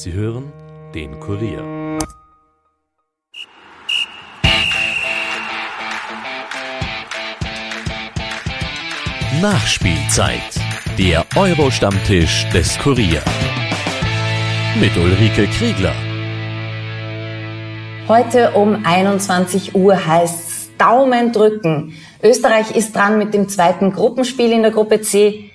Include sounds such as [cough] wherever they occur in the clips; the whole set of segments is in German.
Sie hören den Kurier. Nachspielzeit. Der Euro-Stammtisch des Kurier. Mit Ulrike Kriegler. Heute um 21 Uhr heißt Daumen drücken. Österreich ist dran mit dem zweiten Gruppenspiel in der Gruppe C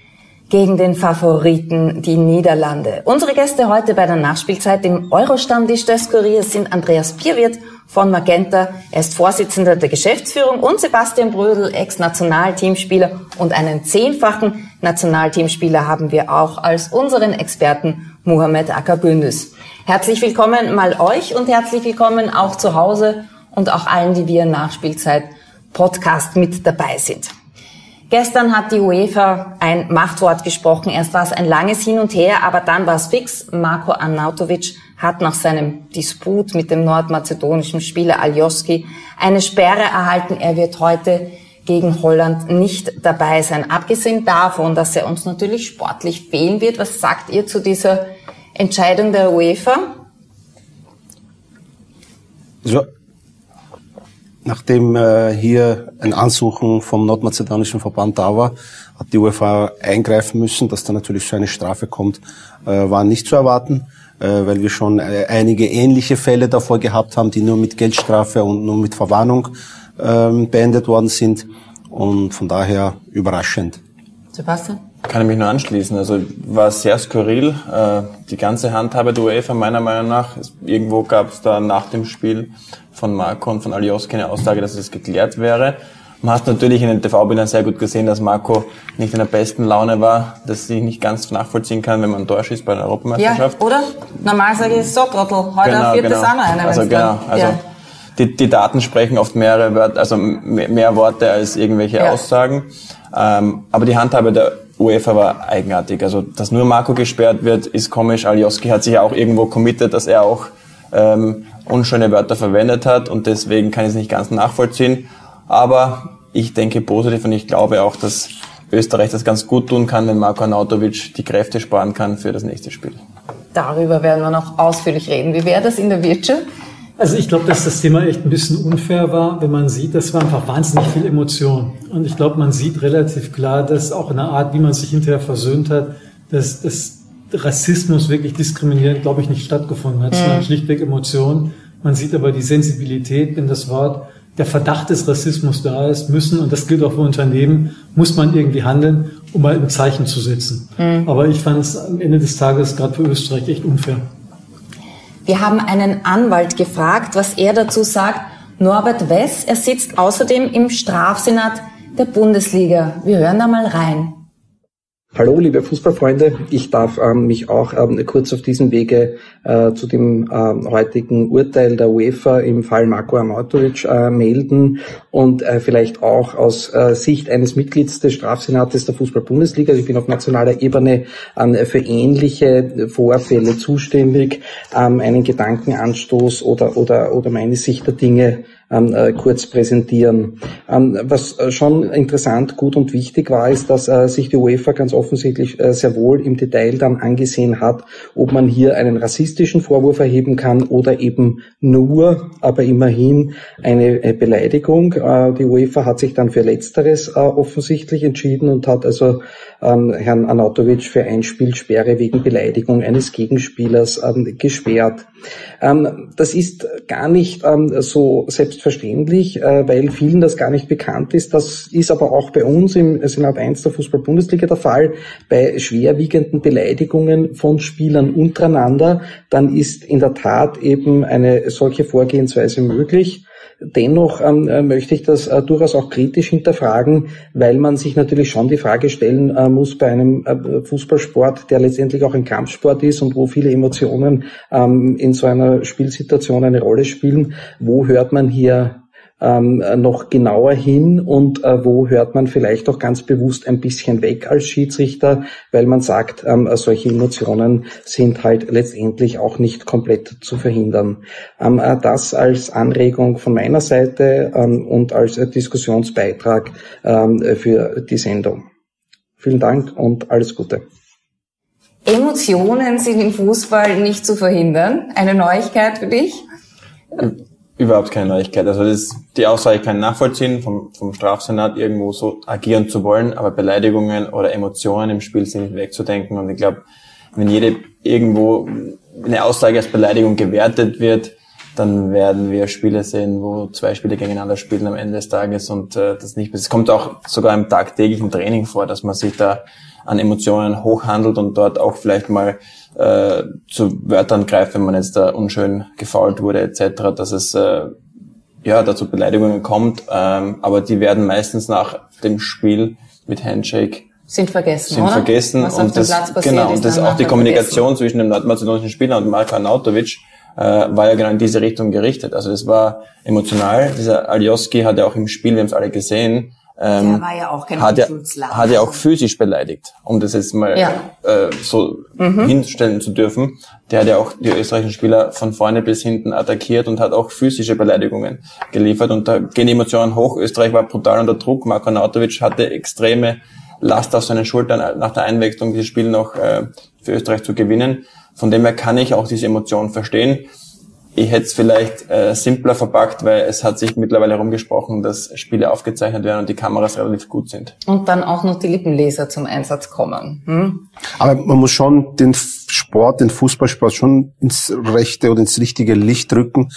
gegen den Favoriten, die Niederlande. Unsere Gäste heute bei der Nachspielzeit im Euro-Stammtisch des Kuriers sind Andreas Bierwirt von Magenta. Er ist Vorsitzender der Geschäftsführung und Sebastian Brödel, Ex-Nationalteamspieler und einen zehnfachen Nationalteamspieler haben wir auch als unseren Experten Mohamed Akabündüs. Herzlich willkommen mal euch und herzlich willkommen auch zu Hause und auch allen, die via Nachspielzeit Podcast mit dabei sind. Gestern hat die UEFA ein Machtwort gesprochen. Erst war es ein langes Hin und Her, aber dann war es fix. Marko Arnautovic hat nach seinem Disput mit dem nordmazedonischen Spieler Aljoski eine Sperre erhalten. Er wird heute gegen Holland nicht dabei sein. Abgesehen davon, dass er uns natürlich sportlich fehlen wird, was sagt ihr zu dieser Entscheidung der UEFA? So, Nachdem äh, hier ein Ansuchen vom nordmazedonischen Verband da war, hat die UEFA eingreifen müssen. Dass da natürlich so eine Strafe kommt, äh, war nicht zu erwarten, äh, weil wir schon äh, einige ähnliche Fälle davor gehabt haben, die nur mit Geldstrafe und nur mit Verwarnung ähm, beendet worden sind. Und von daher überraschend. Sebastian? Kann ich mich nur anschließen. Also war sehr skurril. Äh, die ganze Handhabe der UEFA meiner Meinung nach. Irgendwo gab es da nach dem Spiel von Marco und von Alioski eine Aussage, dass es geklärt wäre. Man hat natürlich in den TV-Bildern sehr gut gesehen, dass Marco nicht in der besten Laune war, dass ich nicht ganz nachvollziehen kann, wenn man ein Tor schießt bei einer Europameisterschaft. Ja, oder? Normal sage ich so, Trottel, heute genau, wird genau. das auch noch eine. Also genau, also ja. die, die Daten sprechen oft mehrere Wörter, also mehr, mehr Worte als irgendwelche ja. Aussagen. Ähm, aber die Handhabe der UEFA war eigenartig. Also, dass nur Marco gesperrt wird, ist komisch. Alioski hat sich ja auch irgendwo committed, dass er auch ähm, unschöne Wörter verwendet hat und deswegen kann ich es nicht ganz nachvollziehen. Aber ich denke positiv und ich glaube auch, dass Österreich das ganz gut tun kann, wenn Marko Arnautovic die Kräfte sparen kann für das nächste Spiel. Darüber werden wir noch ausführlich reden. Wie wäre das in der Wirtschaft? Also ich glaube, dass das Thema echt ein bisschen unfair war, wenn man sieht, das war einfach wahnsinnig viel Emotion. Und ich glaube, man sieht relativ klar, dass auch in der Art, wie man sich hinterher versöhnt hat, dass, dass Rassismus wirklich diskriminierend, glaube ich, nicht stattgefunden hat, sondern mhm. schlichtweg Emotionen. Man sieht aber die Sensibilität, wenn das Wort der Verdacht des Rassismus da ist, müssen, und das gilt auch für Unternehmen, muss man irgendwie handeln, um mal ein Zeichen zu setzen. Mhm. Aber ich fand es am Ende des Tages gerade für Österreich echt unfair. Wir haben einen Anwalt gefragt, was er dazu sagt. Norbert Wess, er sitzt außerdem im Strafsenat der Bundesliga. Wir hören da mal rein. Hallo, liebe Fußballfreunde. Ich darf ähm, mich auch ähm, kurz auf diesem Wege äh, zu dem äh, heutigen Urteil der UEFA im Fall Marko Arnautovic äh, melden und äh, vielleicht auch aus äh, Sicht eines Mitglieds des Strafsenates der Fußball-Bundesliga. Ich bin auf nationaler Ebene ähm, für ähnliche Vorfälle zuständig, ähm, einen Gedankenanstoß oder, oder, oder meine Sicht der Dinge ähm, äh, kurz präsentieren. Ähm, was äh, schon interessant, gut und wichtig war, ist, dass äh, sich die UEFA ganz offensichtlich äh, sehr wohl im Detail dann angesehen hat, ob man hier einen rassistischen Vorwurf erheben kann oder eben nur, aber immerhin eine äh, Beleidigung. Äh, die UEFA hat sich dann für Letzteres offensichtlich entschieden und hat also ähm, Herrn Anatovic für Einspielsperre wegen Beleidigung eines Gegenspielers ähm, gesperrt. Ähm, das ist gar nicht ähm, so selbstverständlich, äh, weil vielen das gar nicht bekannt ist. Das ist aber auch bei uns im Senat 1 der Fußball-Bundesliga der Fall. Bei schwerwiegenden Beleidigungen von Spielern untereinander, dann ist in der Tat eben eine solche Vorgehensweise möglich. Dennoch ähm, äh, möchte ich das äh, durchaus auch kritisch hinterfragen, weil man sich natürlich schon die Frage stellen äh, muss bei einem äh, Fußballsport, der letztendlich auch ein Kampfsport ist und wo viele Emotionen ähm, in so einer Spielsituation eine Rolle spielen, wo hört man hier ähm, noch genauer hin und äh, wo hört man vielleicht auch ganz bewusst ein bisschen weg als Schiedsrichter, weil man sagt, ähm, solche Emotionen sind halt letztendlich auch nicht komplett zu verhindern. Ähm, äh, das als Anregung von meiner Seite ähm, und als äh, Diskussionsbeitrag ähm, für die Sendung. Vielen Dank und alles Gute. Emotionen sind im Fußball nicht zu verhindern. Eine Neuigkeit für dich? Überhaupt keine Neuigkeit. Also das, die Aussage kann nachvollziehen, vom, vom Strafsenat irgendwo so agieren zu wollen, aber Beleidigungen oder Emotionen im Spiel sind nicht wegzudenken. Und ich glaube, wenn jede irgendwo eine Aussage als Beleidigung gewertet wird, dann werden wir Spiele sehen, wo zwei Spiele gegeneinander spielen am Ende des Tages und äh, das nicht. Es kommt auch sogar im tagtäglichen Training vor, dass man sich da an Emotionen hochhandelt und dort auch vielleicht mal äh, zu Wörtern greift, wenn man jetzt da unschön gefault wurde etc., dass es äh, ja dazu Beleidigungen kommt, ähm, aber die werden meistens nach dem Spiel mit Handshake sind vergessen, sind oder? vergessen Was und auf dem das genau und das auch die Kommunikation vergessen. zwischen dem nordmazedonischen Spieler und Marko Arnautovic äh, war ja genau in diese Richtung gerichtet. Also es war emotional. Dieser Alioski hat ja auch im Spiel, wir haben es alle gesehen, ähm, Der war ja hat ja, Unschuldsland. hat ja auch physisch beleidigt, um das jetzt mal Ja. äh, so hinstellen zu dürfen. Der hat ja auch die österreichischen Spieler von vorne bis hinten attackiert und hat auch physische Beleidigungen geliefert. Und da gehen die Emotionen hoch. Österreich war brutal unter Druck. Marko Nautovic hatte extreme Last auf seinen Schultern nach der Einwechslung dieses Spiel noch äh, für Österreich zu gewinnen. Von dem her kann ich auch diese Emotionen verstehen. Ich hätte es vielleicht äh, simpler verpackt, weil es hat sich mittlerweile herumgesprochen, dass Spiele aufgezeichnet werden und die Kameras relativ gut sind. Und dann auch noch die Lippenleser zum Einsatz kommen. Hm? Aber man muss schon den Sport, den Fußballsport schon ins rechte oder ins richtige Licht rücken.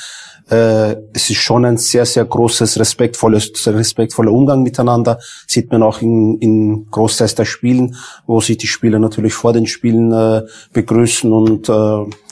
Äh, es ist schon ein sehr, sehr großes, respektvolles, respektvoller Umgang miteinander. Sieht man auch in, in Großteils der Spielen, wo sich die Spieler natürlich vor den Spielen äh, begrüßen und, äh,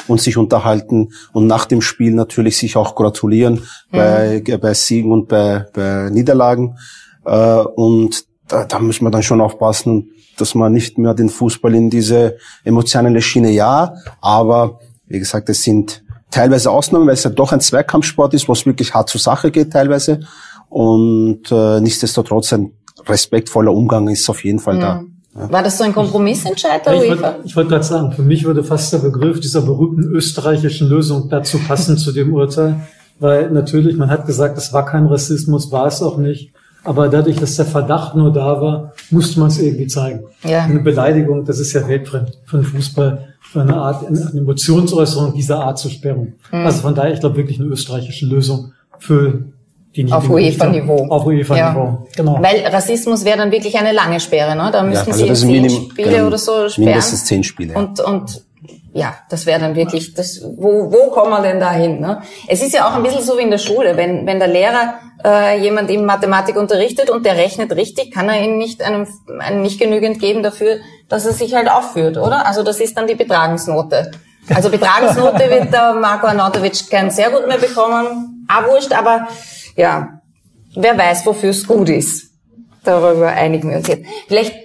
und sich unterhalten und nach dem Spiel natürlich sich auch gratulieren bei, bei Siegen und bei, bei Niederlagen. Äh, und da, da muss man dann schon aufpassen, dass man nicht mehr den Fußball in diese emotionale Schiene, ja, aber wie gesagt, es sind teilweise Ausnahmen, weil es ja doch ein Zweikampfsport ist, wo es wirklich hart zur Sache geht teilweise. Und äh, nichtsdestotrotz ein respektvoller Umgang ist auf jeden Fall da. War das so ein Kompromissentscheid der Ja, ich UEFA? wollte ich wollte gerade sagen, für mich würde fast der Begriff dieser berühmten österreichischen Lösung dazu passen zu dem Urteil, weil natürlich, man hat gesagt, es war kein Rassismus, war es auch nicht, aber dadurch, dass der Verdacht nur da war, musste man es irgendwie zeigen. Ja. Eine Beleidigung, das ist ja weltfremd für den Fußball, eine Art, eine Emotionsäußerung dieser Art zu sperren. Mhm. Also von daher, ich glaube wirklich eine österreichische Lösung für die Auf UEFA-Niveau. Auf UEFA-Niveau, genau. Weil Rassismus wäre dann wirklich eine lange Sperre, ne? Da müssten also sie zehn Minim- Spiele genau, oder so sperren. mindestens zehn Spiele, ja. Und, und ja, das wäre dann wirklich, das, wo, wo kommen wir denn da hin? Ne? Es ist ja auch ein bisschen so wie in der Schule, wenn, wenn der Lehrer äh, jemand in Mathematik unterrichtet und der rechnet richtig, kann er ihm nicht einem, einem nicht genügend geben dafür, dass er sich halt aufführt, oder? Also das ist dann die Betragensnote. Also Betragensnote wird der Marco Arnautovic kein sehr gut mehr bekommen, auch wurscht, aber ja, wer weiß, wofür es gut ist. Darüber einigen wir uns jetzt. Vielleicht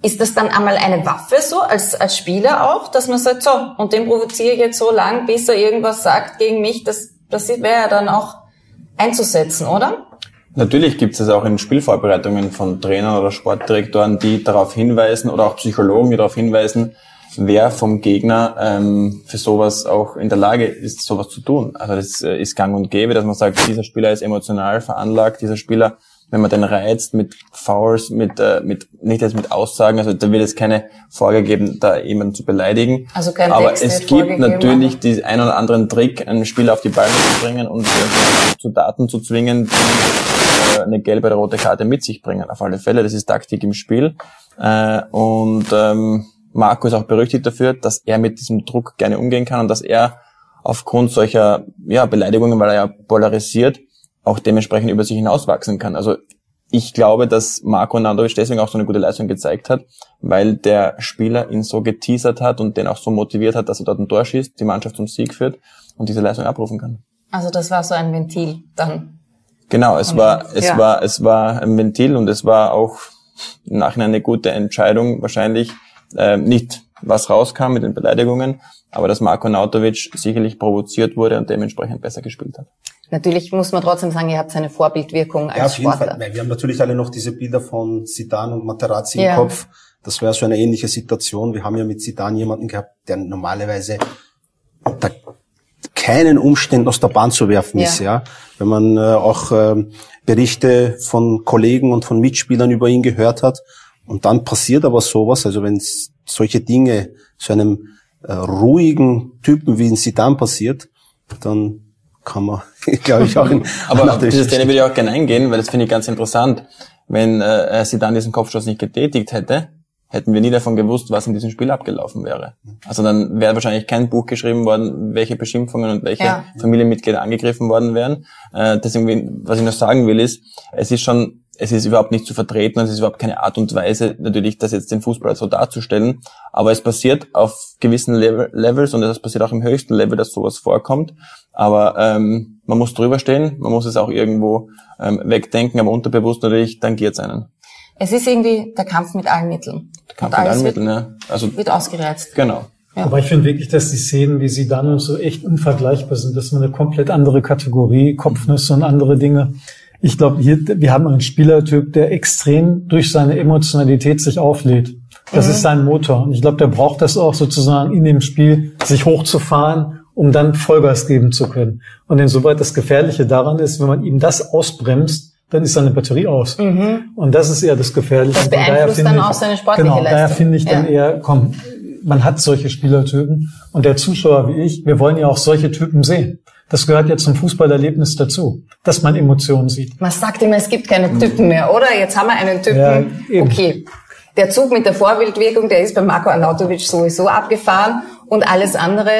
ist das dann einmal eine Waffe so, als, als Spieler auch, dass man sagt, so, und den provoziere ich jetzt so lang, bis er irgendwas sagt gegen mich, das, das wäre ja dann auch einzusetzen, oder? Natürlich gibt es auch in Spielvorbereitungen von Trainern oder Sportdirektoren, die darauf hinweisen oder auch Psychologen, die darauf hinweisen, wer vom Gegner ähm, für sowas auch in der Lage ist, sowas zu tun. Also das äh, ist gang und gäbe, dass man sagt, dieser Spieler ist emotional veranlagt, dieser Spieler, wenn man den reizt mit Fouls, mit, äh, mit nicht jetzt mit Aussagen, also da wird es keine Vorgabe geben, da jemanden zu beleidigen. Also kein Aber Text es gibt vorgegeben, natürlich die ein oder anderen Trick, einen Spieler auf die Beine zu bringen und äh, zu Daten zu zwingen, die eine gelbe oder rote Karte mit sich bringen. Auf alle Fälle, das ist Taktik im Spiel. Äh, und ähm, Marco ist auch berüchtigt dafür, dass er mit diesem Druck gerne umgehen kann und dass er aufgrund solcher ja, Beleidigungen, weil er ja polarisiert, auch dementsprechend über sich hinauswachsen kann. Also ich glaube, dass Marco Nandovic deswegen auch so eine gute Leistung gezeigt hat, weil der Spieler ihn so geteasert hat und den auch so motiviert hat, dass er dort ein Tor schießt, die Mannschaft zum Sieg führt und diese Leistung abrufen kann. Also das war so ein Ventil dann. Genau, es war, es Ja. war, es war ein Ventil und es war auch im Nachhinein eine gute Entscheidung, wahrscheinlich äh, nicht was rauskam mit den Beleidigungen, aber dass Marko Nautovic sicherlich provoziert wurde und dementsprechend besser gespielt hat. Natürlich muss man trotzdem sagen, ihr habt eine Vorbildwirkung als Ja, auf jeden Sportler. Fall. Weil wir haben natürlich alle noch diese Bilder von Zidane und Materazzi Ja. im Kopf. Das wäre so eine ähnliche Situation. Wir haben ja mit Zidane jemanden gehabt, der normalerweise unter keinen Umständen aus der Bahn zu werfen Ja. ist, ja. Wenn man äh, auch ähm, Berichte von Kollegen und von Mitspielern über ihn gehört hat. Und dann passiert aber sowas, also wenn solche Dinge zu einem äh, ruhigen Typen wie in Sidan passiert, dann kann man, [laughs] glaube ich, auch in [laughs] Aber auf diese Szene würde ich auch gerne eingehen, weil das finde ich ganz interessant. Wenn äh, Sidan diesen Kopfstoß nicht getätigt hätte, hätten wir nie davon gewusst, was in diesem Spiel abgelaufen wäre. Also dann wäre wahrscheinlich kein Buch geschrieben worden, welche Beschimpfungen und welche ja. Familienmitglieder angegriffen worden wären. Äh, deswegen, was ich noch sagen will, ist, es ist schon es ist überhaupt nicht zu vertreten und es ist überhaupt keine Art und Weise, natürlich das jetzt den Fußball so darzustellen. Aber es passiert auf gewissen Level, Levels und es passiert auch im höchsten Level, dass sowas vorkommt. Aber ähm, man muss drüber stehen, man muss es auch irgendwo ähm, wegdenken, aber unterbewusst natürlich, dann geht's einen. Es ist irgendwie der Kampf mit allen Mitteln. Der Kampf mit allen Mitteln, ja. Also, wird ausgereizt. Genau. Ja. Aber ich finde wirklich, dass die Szenen wie sie dann und so echt unvergleichbar sind. Das ist eine komplett andere Kategorie, Kopfnüsse und andere Dinge ich glaube, hier, wir haben einen Spielertyp, der extrem durch seine Emotionalität sich auflädt. Das mhm. ist sein Motor. Und ich glaube, der braucht das auch sozusagen in dem Spiel, sich hochzufahren, um dann Vollgas geben zu können. Und insoweit das Gefährliche daran ist, wenn man ihm das ausbremst, dann ist seine Batterie aus. Mhm. Und das ist eher das Gefährliche. Das beeinflusst dann auch seine sportliche genau, Leistung. Daher finde ich dann eher, komm, man hat solche Spielertypen. Und der Zuschauer wie ich, wir wollen ja auch solche Typen sehen. Das gehört ja zum Fußballerlebnis dazu, dass man Emotionen sieht. Man sagt immer, es gibt keine Typen mehr, oder? Jetzt haben wir einen Typen. Ja, okay. Der Zug mit der Vorbildwirkung, der ist bei Marco Arnautovic sowieso abgefahren und alles andere.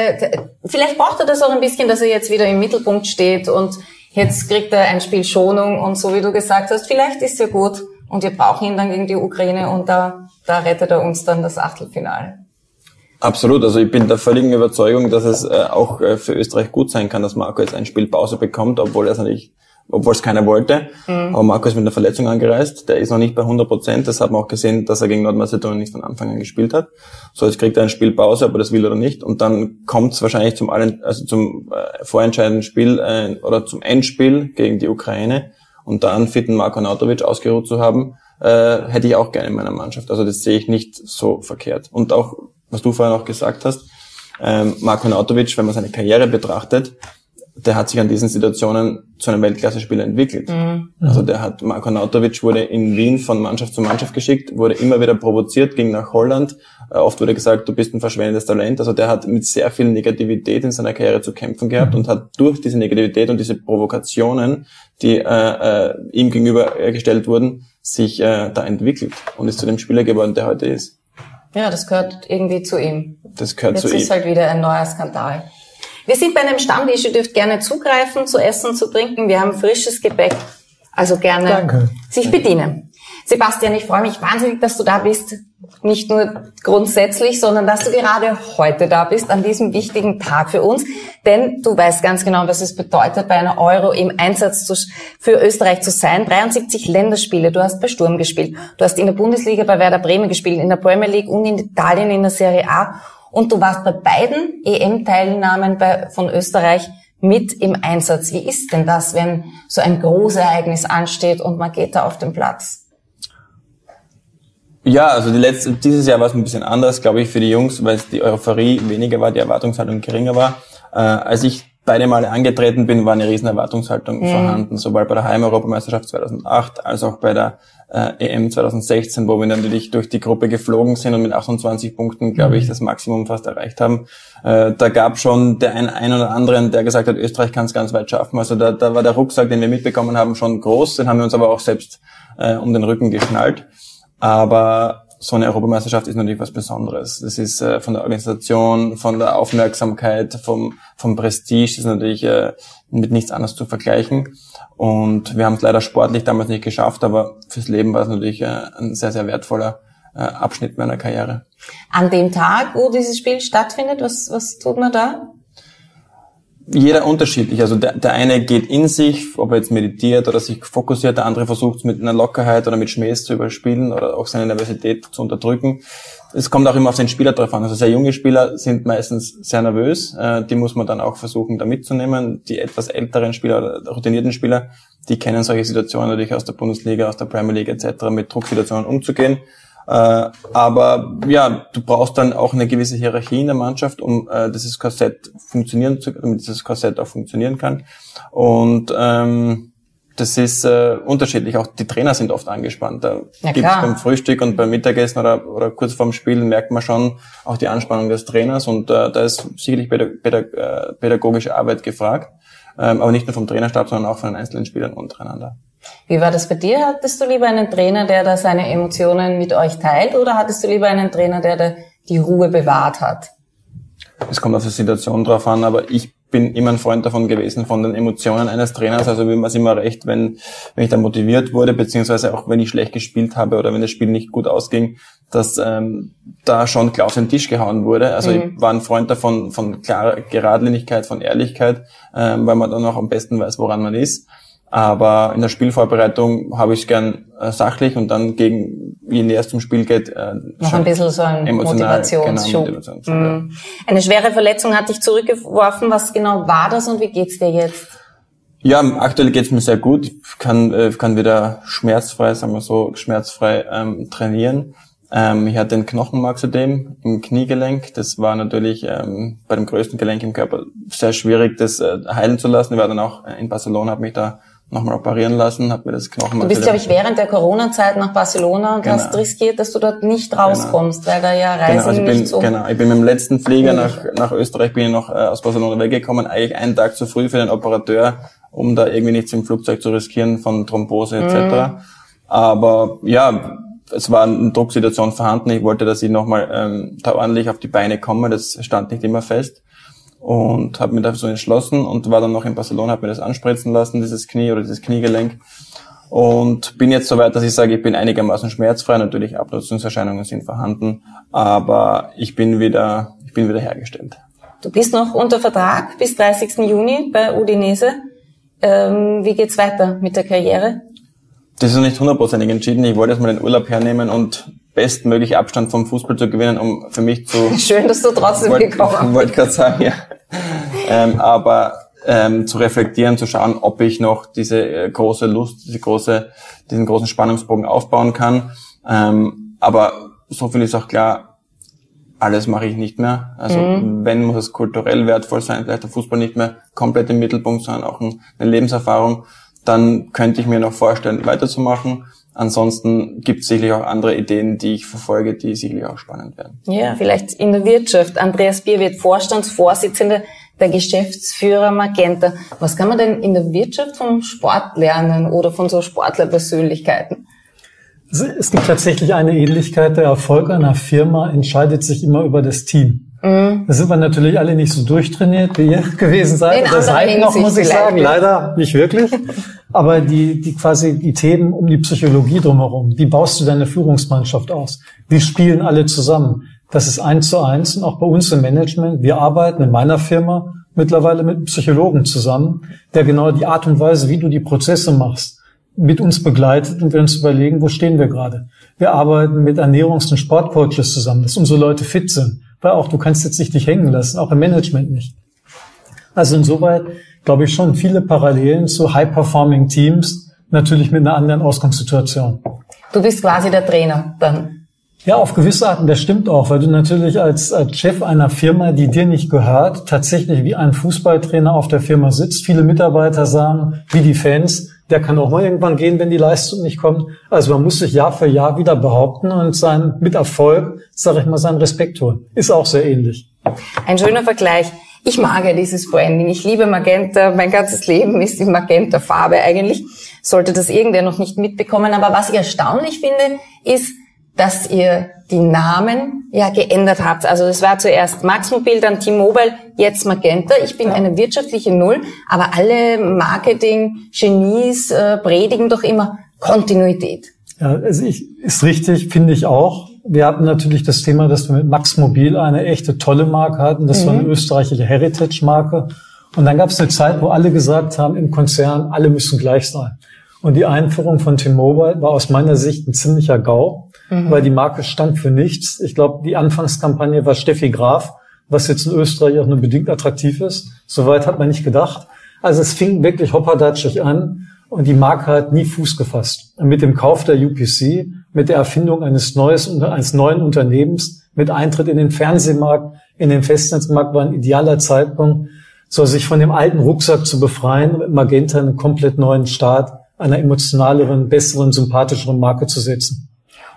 Vielleicht braucht er das auch ein bisschen, dass er jetzt wieder im Mittelpunkt steht und jetzt kriegt er ein Spiel Schonung und so wie du gesagt hast, vielleicht ist er gut und wir brauchen ihn dann gegen die Ukraine und da, da rettet er uns dann das Achtelfinale. Absolut, also ich bin der völligen Überzeugung, dass es äh, auch äh, für Österreich gut sein kann, dass Marco jetzt ein Spiel Pause bekommt, obwohl er es nicht, obwohl es keiner wollte. Mhm. Aber Marco ist mit einer Verletzung angereist, der ist noch nicht bei 100 Prozent, das hat man auch gesehen, dass er gegen Nordmazedonien nicht von Anfang an gespielt hat. So, jetzt kriegt er ein Spiel Pause, aber das will er nicht. Und dann kommt es wahrscheinlich zum, allen, also zum äh, vorentscheidenden Spiel äh, oder zum Endspiel gegen die Ukraine und dann fitten Marco Nautovic ausgeruht zu haben, äh, hätte ich auch gerne in meiner Mannschaft. Also das sehe ich nicht so verkehrt. Und auch was du vorhin auch gesagt hast, ähm, Marko Nautovic, wenn man seine Karriere betrachtet, der hat sich an diesen Situationen zu einem Weltklasse-Spieler entwickelt. Mhm. Also der hat, Marko Nautovic wurde in Wien von Mannschaft zu Mannschaft geschickt, wurde immer wieder provoziert, ging nach Holland. Äh, oft wurde gesagt, du bist ein verschwendendes Talent. Also der hat mit sehr viel Negativität in seiner Karriere zu kämpfen gehabt mhm. und hat durch diese Negativität und diese Provokationen, die äh, äh, ihm gegenüber gestellt wurden, sich äh, da entwickelt und ist zu dem Spieler geworden, der heute ist. Ja, das gehört irgendwie zu ihm. Das gehört Jetzt zu ihm. Jetzt ist halt wieder ein neuer Skandal. Wir sind bei einem Stammtisch. Ihr dürft gerne zugreifen, zu essen, zu trinken. Wir haben frisches Gebäck. Also gerne Danke. sich bedienen. Sebastian, ich freue mich wahnsinnig, dass du da bist. Nicht nur grundsätzlich, sondern dass du gerade heute da bist, an diesem wichtigen Tag für uns. Denn du weißt ganz genau, was es bedeutet, bei einer Euro im Einsatz zu, für Österreich zu sein. 73 Länderspiele. Du hast bei Sturm gespielt. Du hast in der Bundesliga bei Werder Bremen gespielt, in der Premier League und in Italien in der Serie A. Und du warst bei beiden EM-Teilnahmen von Österreich mit im Einsatz. Wie ist denn das, wenn so ein Großereignis ansteht und man geht da auf den Platz? Ja, also die letzte, dieses Jahr war es ein bisschen anders, glaube ich, für die Jungs, weil die Euphorie weniger war, die Erwartungshaltung geringer war. Äh, als ich beide Male angetreten bin, war eine riesen Erwartungshaltung mhm. vorhanden, sowohl bei der Heim-Europameisterschaft 2008 als auch bei der äh, EM 2016, wo wir natürlich durch die Gruppe geflogen sind und mit 28 Punkten, glaube ich, mhm. das Maximum fast erreicht haben. Äh, da gab schon der ein, ein oder anderen, der gesagt hat, Österreich kann es ganz weit schaffen. Also da, da war der Rucksack, den wir mitbekommen haben, schon groß, den haben wir uns aber auch selbst äh, um den Rücken geschnallt. Aber so eine Europameisterschaft ist natürlich was Besonderes. Das ist äh, von der Organisation, von der Aufmerksamkeit, vom, vom Prestige, ist natürlich äh, mit nichts anderes zu vergleichen. Und wir haben es leider sportlich damals nicht geschafft, aber fürs Leben war es natürlich äh, ein sehr, sehr wertvoller äh, Abschnitt meiner Karriere. An dem Tag, wo dieses Spiel stattfindet, was, was tut man da? jeder unterschiedlich. Also der, der eine geht in sich, ob er jetzt meditiert oder sich fokussiert, der andere versucht es mit einer Lockerheit oder mit Schmähs zu überspielen oder auch seine Nervosität zu unterdrücken. Es kommt auch immer auf den Spieler drauf an. Also sehr junge Spieler sind meistens sehr nervös. Äh, die muss man dann auch versuchen, da mitzunehmen. Die etwas älteren Spieler routinierten Spieler, die kennen solche Situationen natürlich aus der Bundesliga, aus der Premier League etc. mit Drucksituationen umzugehen. Äh, aber ja, du brauchst dann auch eine gewisse Hierarchie in der Mannschaft, um äh, dieses Korsett funktionieren zu, damit dieses Korsett auch funktionieren kann. Und ähm, das ist äh, unterschiedlich. Auch die Trainer sind oft angespannt. Da Ja, gibt's klar. beim Frühstück und beim Mittagessen oder, oder kurz vorm Spiel merkt man schon auch die Anspannung des Trainers und äh, da ist sicherlich pädag pädag äh, pädagogische Arbeit gefragt. Ähm, aber nicht nur vom Trainerstab, sondern auch von den einzelnen Spielern untereinander. Wie war das bei dir? Hattest du lieber einen Trainer, der da seine Emotionen mit euch teilt oder hattest du lieber einen Trainer, der da die Ruhe bewahrt hat? Es kommt auf die Situation drauf an, aber ich bin immer ein Freund davon gewesen, von den Emotionen eines Trainers. Also mir war es immer recht, wenn, wenn ich da motiviert wurde, beziehungsweise auch wenn ich schlecht gespielt habe oder wenn das Spiel nicht gut ausging, dass ähm, da schon klar auf den Tisch gehauen wurde. Also ich war ein Freund davon, von klarer Geradlinigkeit, von Ehrlichkeit, ähm, weil man dann auch am besten weiß, woran man ist. Aber in der Spielvorbereitung habe ich es gern äh, sachlich und dann gegen, je näher es zum Spiel geht, äh, Noch ein bisschen so ein Motivationsschub. Genau, Motivationsschub ja. Mhm. Eine schwere Verletzung hat dich zurückgeworfen. Was genau war das und wie geht's dir jetzt? Ja, aktuell geht's mir sehr gut. Ich kann, äh, kann wieder schmerzfrei, sagen wir so, schmerzfrei ähm, trainieren. Ähm, ich hatte ein Knochenmarksödem im Kniegelenk. Das war natürlich ähm, bei dem größten Gelenk im Körper sehr schwierig, das äh, heilen zu lassen. Ich war dann auch äh, in Barcelona, habe mich da nochmal operieren lassen, habe mir das Du Knochenmarksödem... bist, glaube ich, während der Corona-Zeit nach Barcelona und Genau. hast riskiert, dass du dort nicht rauskommst, weil da ja Reisen Genau, also ich bin, nicht so... genau, ich bin mit dem letzten Flieger nach, nach Österreich bin ich noch äh, aus Barcelona weggekommen, eigentlich einen Tag zu früh für den Operateur, um da irgendwie nichts im Flugzeug zu riskieren von Thrombose etc. Mhm. Aber ja, es war eine Drucksituation vorhanden. Ich wollte, dass ich nochmal ähm, da ordentlich auf die Beine komme. Das stand nicht immer fest. Und habe mir dafür so entschlossen und war dann noch in Barcelona, habe mir das anspritzen lassen, dieses Knie oder dieses Kniegelenk. Und bin jetzt so weit, dass ich sage, ich bin einigermaßen schmerzfrei. Natürlich Abnutzungserscheinungen sind vorhanden, aber ich bin wieder, ich bin wieder hergestellt. Du bist noch unter Vertrag bis 30. Juni bei Udinese. Ähm, wie geht's weiter mit der Karriere? Das ist noch nicht hundertprozentig entschieden. Ich wollte erstmal den Urlaub hernehmen und bestmöglich Abstand vom Fußball zu gewinnen, um für mich zu [laughs] Schön, dass du trotzdem wollte gekommen [laughs] wollte gerade sagen, ja. Ähm, aber ähm, zu reflektieren, zu schauen, ob ich noch diese äh, große Lust, diese große, diesen großen Spannungsbogen aufbauen kann. Ähm, aber so viel ist auch klar, alles mache ich nicht mehr. Also wenn muss es kulturell wertvoll sein, vielleicht der Fußball nicht mehr komplett im Mittelpunkt, sondern auch ein, eine Lebenserfahrung. Dann könnte ich mir noch vorstellen, weiterzumachen. Ansonsten gibt es sicherlich auch andere Ideen, die ich verfolge, die sicherlich auch spannend werden. Ja, vielleicht in der Wirtschaft. Andreas Bier wird Vorstandsvorsitzender der Geschäftsführer Magenta. Was kann man denn in der Wirtschaft vom Sport lernen oder von so Sportlerpersönlichkeiten? Es- Es gibt tatsächlich eine Ähnlichkeit. Der Erfolg einer Firma entscheidet sich immer über das Team. Da sind wir natürlich alle nicht so durchtrainiert, wie ihr [laughs] gewesen seid. In Oder seid noch, muss ich sagen. Leider nicht wirklich. Aber die, die quasi die Themen um die Psychologie drumherum. Wie baust du deine Führungsmannschaft aus? Wie spielen alle zusammen? Das ist eins zu eins. Und auch bei uns im Management. Wir arbeiten in meiner Firma mittlerweile mit einem Psychologen zusammen, der genau die Art und Weise, wie du die Prozesse machst, mit uns begleitet und wir uns überlegen, wo stehen wir gerade. Wir arbeiten mit Ernährungs- und Sportcoaches zusammen, dass unsere Leute fit sind. Weil auch du kannst jetzt nicht dich hängen lassen, auch im Management nicht. Also insoweit glaube ich schon viele Parallelen zu high-performing Teams, natürlich mit einer anderen Ausgangssituation. Du bist quasi der Trainer dann. Ja, auf gewisse Arten, das stimmt auch, weil du natürlich als, als Chef einer Firma, die dir nicht gehört, tatsächlich wie ein Fußballtrainer auf der Firma sitzt. Viele Mitarbeiter sagen, wie die Fans, der kann auch mal irgendwann gehen, wenn die Leistung nicht kommt. Also man muss sich Jahr für Jahr wieder behaupten und sein, mit Erfolg, sage ich mal, seinen Respekt holen. Ist auch sehr ähnlich. Ein schöner Vergleich. Ich mag ja dieses Branding. Ich liebe Magenta. Mein ganzes Leben ist in Magenta-Farbe eigentlich. Sollte das irgendwer noch nicht mitbekommen. Aber was ich erstaunlich finde, ist, dass ihr die Namen ja geändert habt. Also es war zuerst Maxmobil, dann T-Mobile, jetzt Magenta. Ich bin eine wirtschaftliche Null, aber alle Marketing-Genies äh, predigen doch immer Kontinuität. Ja, also ich, ist richtig, finde ich auch. Wir hatten natürlich das Thema, dass wir mit Max Mobil eine echte tolle Marke hatten. Das war eine österreichische Heritage-Marke. Und dann gab es eine Zeit, wo alle gesagt haben im Konzern, alle müssen gleich sein. Und die Einführung von T-Mobile war aus meiner Sicht ein ziemlicher GAU, weil die Marke stand für nichts. Ich glaube, die Anfangskampagne war Steffi Graf, was jetzt in Österreich auch nur bedingt attraktiv ist. Soweit hat man nicht gedacht. Also es fing wirklich hopperdatschig an und die Marke hat nie Fuß gefasst. Und mit dem Kauf der UPC, mit der Erfindung eines, neues, eines neuen Unternehmens, mit Eintritt in den Fernsehmarkt, in den Festnetzmarkt war ein idealer Zeitpunkt, so sich von dem alten Rucksack zu befreien, mit Magenta einen komplett neuen Start einer emotionaleren, besseren, sympathischeren Marke zu setzen.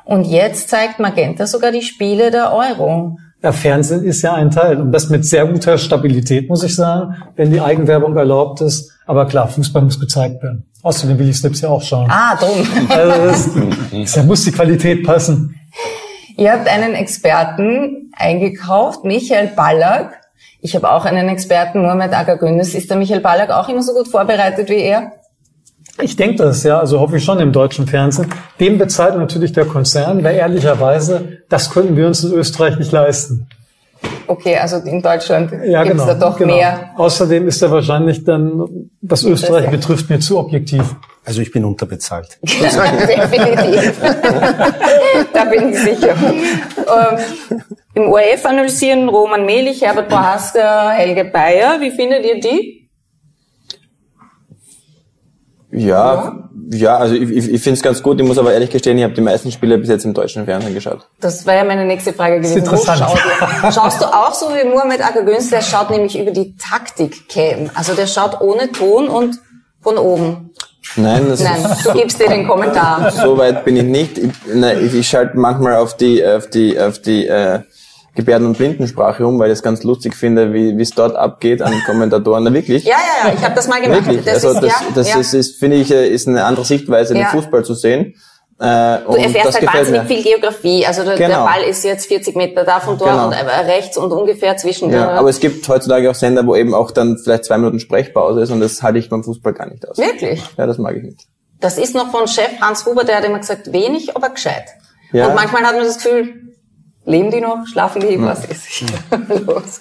Und jetzt zeigt Magenta sogar die Spiele der Euro. Ja, Fernsehen ist ja ein Teil. Und das mit sehr guter Stabilität, muss ich sagen, wenn die Eigenwerbung erlaubt ist. Aber klar, Fußball muss gezeigt werden. Außerdem will ich Slips ja auch schauen. Ah, drum. Also das, [laughs] da muss die Qualität passen. Ihr habt einen Experten eingekauft, Michael Ballack. Ich habe auch einen Experten, Mohamed Agagündis. Ist der Michael Ballack auch immer so gut vorbereitet wie er? Ich denke das, ja, also hoffe ich schon im deutschen Fernsehen. Dem bezahlt natürlich der Konzern, weil ehrlicherweise, das könnten wir uns in Österreich nicht leisten. Okay, also in Deutschland ja, gibt es genau, da doch genau. mehr. Außerdem ist er wahrscheinlich dann, was Österreich ja. betrifft, mir zu objektiv. Also ich bin unterbezahlt. [laughs] Definitiv. [laughs] da bin ich sicher. Ähm, Im ORF analysieren Roman Melich, Herbert Bohaska, Helge Bayer. Wie findet ihr die? Ja, ja, also ich, ich, ich finde es ganz gut. Ich muss aber ehrlich gestehen, ich habe die meisten Spiele bis jetzt im deutschen Fernsehen geschaut. Das wäre ja meine nächste Frage gewesen. Das ist interessant. Ihr? Schaust du auch so wie Mohamed Akagüns? Der schaut nämlich über die Taktik-Cam. Also der schaut ohne Ton und von oben. Nein, das Nein, du gibst dir den Kommentar. so weit bin ich nicht. Ich, nein, ich, ich schalte manchmal auf die auf die auf die äh, Gebärden- und Blindensprache um, weil ich es ganz lustig finde, wie es dort abgeht an Kommentatoren. Na wirklich? Ja, ja, ja, ich habe das mal gemacht. Wirklich. Das also ist, das, ja, das ja. ist, ist finde ich, äh, ist eine andere Sichtweise, den Ja. Fußball zu sehen. Äh, Du und erfährst das halt wahnsinnig mir. viel Geografie. Also der, der Genau. Ball ist jetzt 40 Meter da von dort Genau. und äh, rechts und ungefähr zwischen Ja, der- aber es gibt heutzutage auch Sender, wo eben auch dann vielleicht zwei Minuten Sprechpause ist und das halte ich beim Fußball gar nicht aus. Wirklich? Ja, das mag ich nicht. Das ist noch von Chef Hans Huber, der hat immer gesagt, wenig, aber gescheit. Ja. Und manchmal hat man das Gefühl, leben die noch, schlafen die, was ist [laughs] los?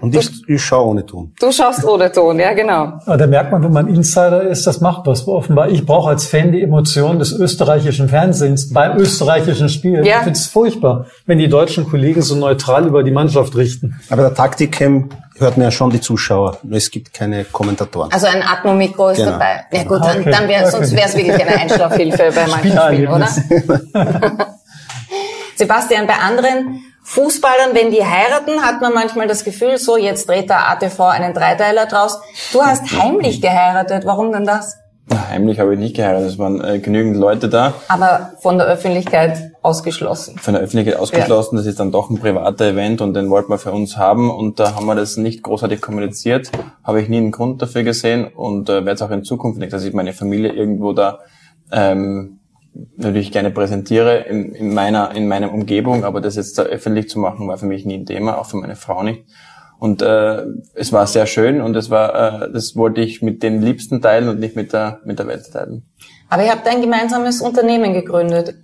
Und ich, ich schaue ohne Ton. Du schaust ohne Ton, ja genau. Aber da merkt man, wenn man Insider ist, das macht was. Offenbar, ich brauche als Fan die Emotionen des österreichischen Fernsehens beim österreichischen Spiel. Ja. Ich finde es furchtbar, wenn die deutschen Kollegen so neutral über die Mannschaft richten. Aber der Taktikcam hört man ja schon die Zuschauer. Nur es gibt keine Kommentatoren. Also ein Atmo-Mikro ist Genau. dabei. Ja gut, Ah, dann, okay. dann wäre, sonst Okay. wäre es wirklich eine Einschlafhilfe bei [laughs] manchen Spielen, oder? [laughs] Sebastian, bei anderen Fußballern, wenn die heiraten, hat man manchmal das Gefühl, so jetzt dreht der ATV einen Dreiteiler draus. Du hast heimlich geheiratet. Warum denn das? Heimlich habe ich nicht geheiratet. Es waren äh, genügend Leute da, Aber von der Öffentlichkeit ausgeschlossen. von der Öffentlichkeit ausgeschlossen. Das ist dann doch ein privater Event und den wollten wir für uns haben und da haben wir das nicht großartig kommuniziert. Habe ich nie einen Grund dafür gesehen und äh, werde es auch in Zukunft nicht, dass ich meine Familie irgendwo da ähm, natürlich gerne präsentiere in, in meiner in meiner Umgebung, aber das jetzt öffentlich zu machen war für mich nie ein Thema, auch für meine Frau nicht. Und äh, es war sehr schön und es war, äh, das wollte ich mit den Liebsten teilen und nicht mit der mit der Welt teilen. Aber ihr habt ein gemeinsames Unternehmen gegründet.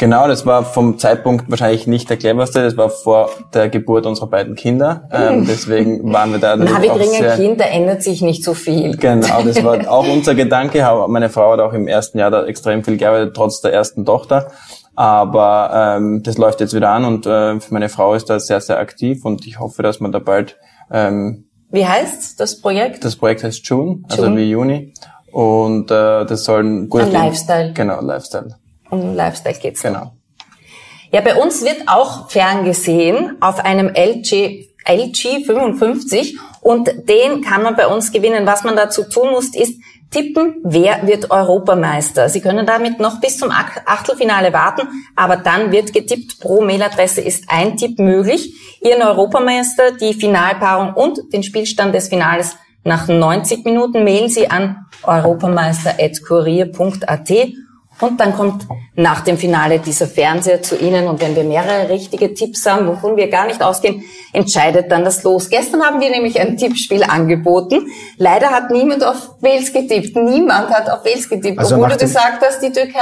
Genau, das war vom Zeitpunkt wahrscheinlich nicht der cleverste. Das war vor der Geburt unserer beiden Kinder. Ähm, deswegen waren wir da Na, wir kriegen ein Kind, da ändert sich nicht so viel. Genau, das war [laughs] auch unser Gedanke. Meine Frau hat auch im ersten Jahr da extrem viel gearbeitet, trotz der ersten Tochter. Aber ähm, das läuft jetzt wieder an und äh, meine Frau ist da sehr, sehr aktiv und ich hoffe, dass man da bald ähm, Wie heißt das Projekt? das Projekt heißt June, also June. wie Juni. Und äh, das soll ein gutes Ein Lifestyle. Genau, Lifestyle. Um Lifestyle geht's. Genau. Ja, bei uns wird auch ferngesehen auf einem LG, LG 55 und den kann man bei uns gewinnen. Was man dazu tun muss, ist tippen, wer wird Europameister. Sie können damit noch bis zum Ach- Achtelfinale warten, aber dann wird getippt. Pro Mailadresse ist ein Tipp möglich. Ihren Europameister, die Finalpaarung und den Spielstand des Finales nach 90 Minuten mailen Sie an europameister.kurier.at und dann kommt nach dem Finale dieser Fernseher zu Ihnen und wenn wir mehrere richtige Tipps haben, wovon wir gar nicht ausgehen, entscheidet dann das Los. Gestern haben wir nämlich ein Tippspiel angeboten. Leider hat niemand auf Wales getippt. Niemand hat auf Wales getippt, Also obwohl du gesagt hast, die Türkei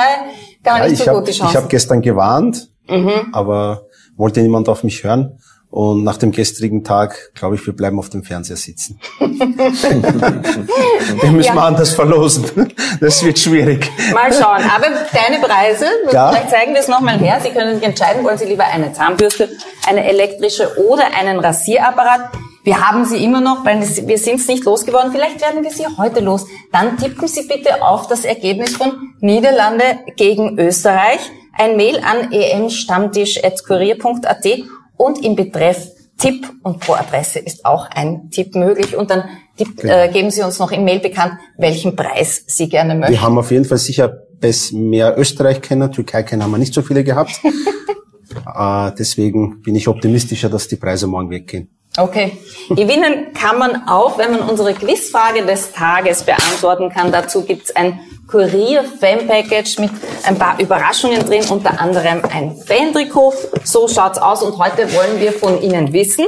gar Ja, nicht ich so habe gute ich Chancen. hab gestern gewarnt, Mhm. aber wollte niemand auf mich hören. Und nach dem gestrigen Tag, glaube ich, wir bleiben auf dem Fernseher sitzen. [laughs] Den müssen Ja. wir anders verlosen. Das wird schwierig. Mal schauen. Aber deine Preise, Ja. vielleicht zeigen wir es nochmal her. Sie können sich entscheiden, wollen Sie lieber eine Zahnbürste, eine elektrische oder einen Rasierapparat. Wir haben sie immer noch, weil wir sind es nicht losgeworden. Vielleicht werden wir sie heute los. Dann tippen Sie bitte auf das Ergebnis von Niederlande gegen Österreich. Ein Mail an emstammtisch.kurier.at und im Betreff Tipp und pro Adresse ist auch ein Tipp möglich. Und dann Tipp, Genau. äh, geben Sie uns noch im Mail bekannt, welchen Preis Sie gerne möchten. Wir haben auf jeden Fall sicher bess- mehr Österreich-Kenner, Türkei-Kenner haben wir nicht so viele gehabt. [laughs] äh, deswegen bin ich optimistischer, dass die Preise morgen weggehen. Okay. Gewinnen kann man auch, wenn man unsere Quizfrage des Tages beantworten kann. Dazu gibt's ein Kurier-Fan-Package mit ein paar Überraschungen drin, unter anderem ein Fan-Trikot. So schaut's aus und heute wollen wir von Ihnen wissen,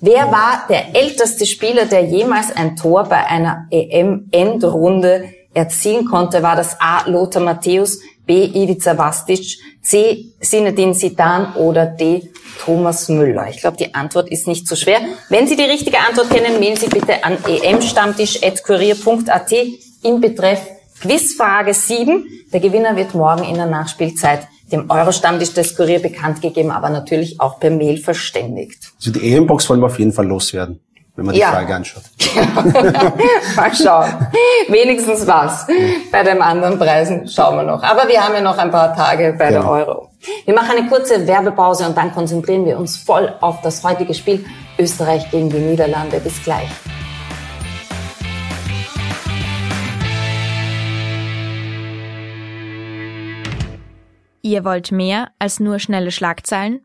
wer war der älteste Spieler, der jemals ein Tor bei einer EM-Endrunde erzielen konnte? War das A. Lothar Matthäus, B. Ivica Vastic, C. Sinedin Sidan oder D. Thomas Müller? Ich glaube, die Antwort ist nicht so schwer. Wenn Sie die richtige Antwort kennen, mailen Sie bitte an emstammtisch.kurier.at im Betreff Quizfrage 7. Der Gewinner wird morgen in der Nachspielzeit dem Euro-Stammtisch des Kurier bekannt gegeben, aber natürlich auch per Mail verständigt. Also die EM-Box wollen wir auf jeden Fall loswerden, wenn man die Ja. Frage anschaut. [laughs] Mal schauen. Wenigstens was. Bei den anderen Preisen schauen wir noch. Aber wir haben ja noch ein paar Tage bei der Genau. Euro. Wir machen eine kurze Werbepause und dann konzentrieren wir uns voll auf das heutige Spiel Österreich gegen die Niederlande. Bis gleich. Ihr wollt mehr als nur schnelle Schlagzeilen?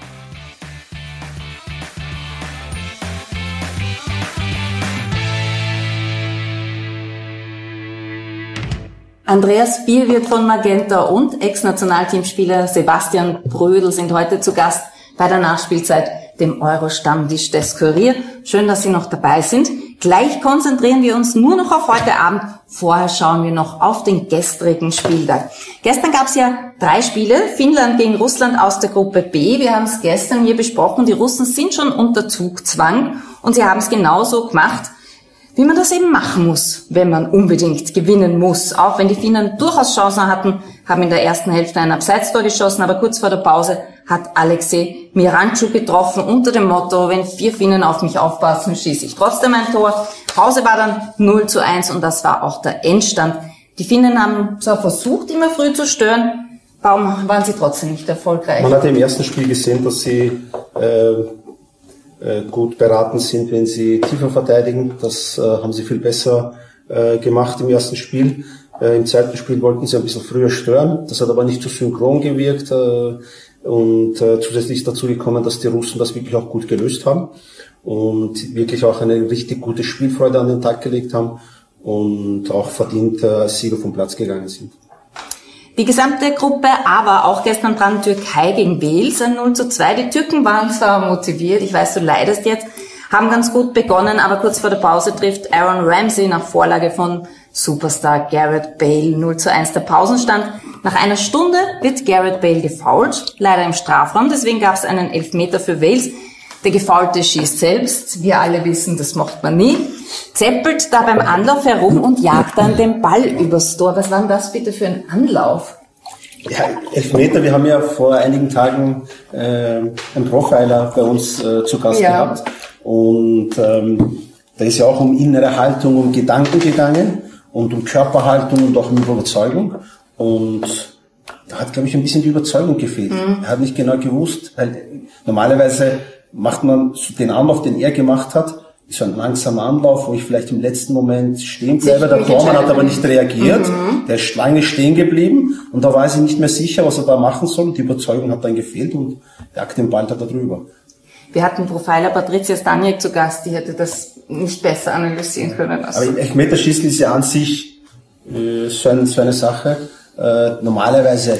Andreas Bierwirt von Magenta und Ex-Nationalteamspieler Sebastian Brödel sind heute zu Gast bei der Nachspielzeit, dem Euro-Stammtisch des Kurier. Schön, dass Sie noch dabei sind. Gleich konzentrieren wir uns nur noch auf heute Abend. Vorher schauen wir noch auf den gestrigen Spieltag. Gestern gab es ja drei Spiele. Finnland gegen Russland aus der Gruppe B. Wir haben es gestern hier besprochen. Die Russen sind schon unter Zugzwang und sie haben es genauso gemacht wie man das eben machen muss, wenn man unbedingt gewinnen muss. Auch wenn die Finnen durchaus Chancen hatten, haben in der ersten Hälfte ein Abseitstor geschossen, aber kurz vor der Pause hat Alexei Miranchuk getroffen unter dem Motto, wenn vier Finnen auf mich aufpassen, schieße ich trotzdem ein Tor. Pause war dann 0 zu 1 und das war auch der Endstand. Die Finnen haben zwar versucht, immer früh zu stören, warum waren sie trotzdem nicht erfolgreich? Man hat im ersten Spiel gesehen, dass sie äh, gut beraten sind, wenn sie tiefer verteidigen. Das äh, haben sie viel besser äh, gemacht im ersten Spiel. Äh, Im zweiten Spiel wollten sie ein bisschen früher stören. Das hat aber nicht so synchron gewirkt. Äh, und äh, zusätzlich ist dazu gekommen, dass die Russen das wirklich auch gut gelöst haben und wirklich auch eine richtig gute Spielfreude an den Tag gelegt haben und auch verdient äh, als Sieger vom Platz gegangen sind. Die gesamte Gruppe A war auch gestern dran, Türkei gegen Wales, ein 0 zu 2. Die Türken waren zwar motiviert, ich weiß, du leidest jetzt, haben ganz gut begonnen, aber kurz vor der Pause trifft Aaron Ramsey nach Vorlage von Superstar Garrett Bale 0 zu 1 der Pausenstand. Nach einer Stunde wird Garrett Bale gefoult, leider im Strafraum, deswegen gab es einen Elfmeter für Wales. Der Gefaulte schießt selbst, wir alle wissen, das macht man nie, zeppelt da beim Anlauf herum und jagt dann den Ball übers Tor. Was war denn das bitte für ein Anlauf? Ja, Elfmeter, wir haben ja vor einigen Tagen äh, einen Profiler bei uns äh, zu Gast Ja. gehabt. Und ähm, da ist ja auch um innere Haltung, um Gedanken gegangen und um Körperhaltung und auch um Überzeugung. Und da hat, glaube ich, ein bisschen die Überzeugung gefehlt. Er hat nicht genau gewusst, weil normalerweise macht man den Anlauf, den er gemacht hat, ist so ein langsamer Anlauf, wo ich vielleicht im letzten Moment stehen bleibe. Der Tormann hat aber nicht reagiert. Der ist lange stehen geblieben und da war sich nicht mehr sicher, was er da machen soll. Die Überzeugung hat dann gefehlt und jagt den Ball da drüber. Wir hatten Profiler Patricia Staniek zu Gast, die hätte das nicht besser analysieren können. Aber im Elfmeterschießen ist ja an sich äh, so, ein, so eine Sache. Äh, normalerweise,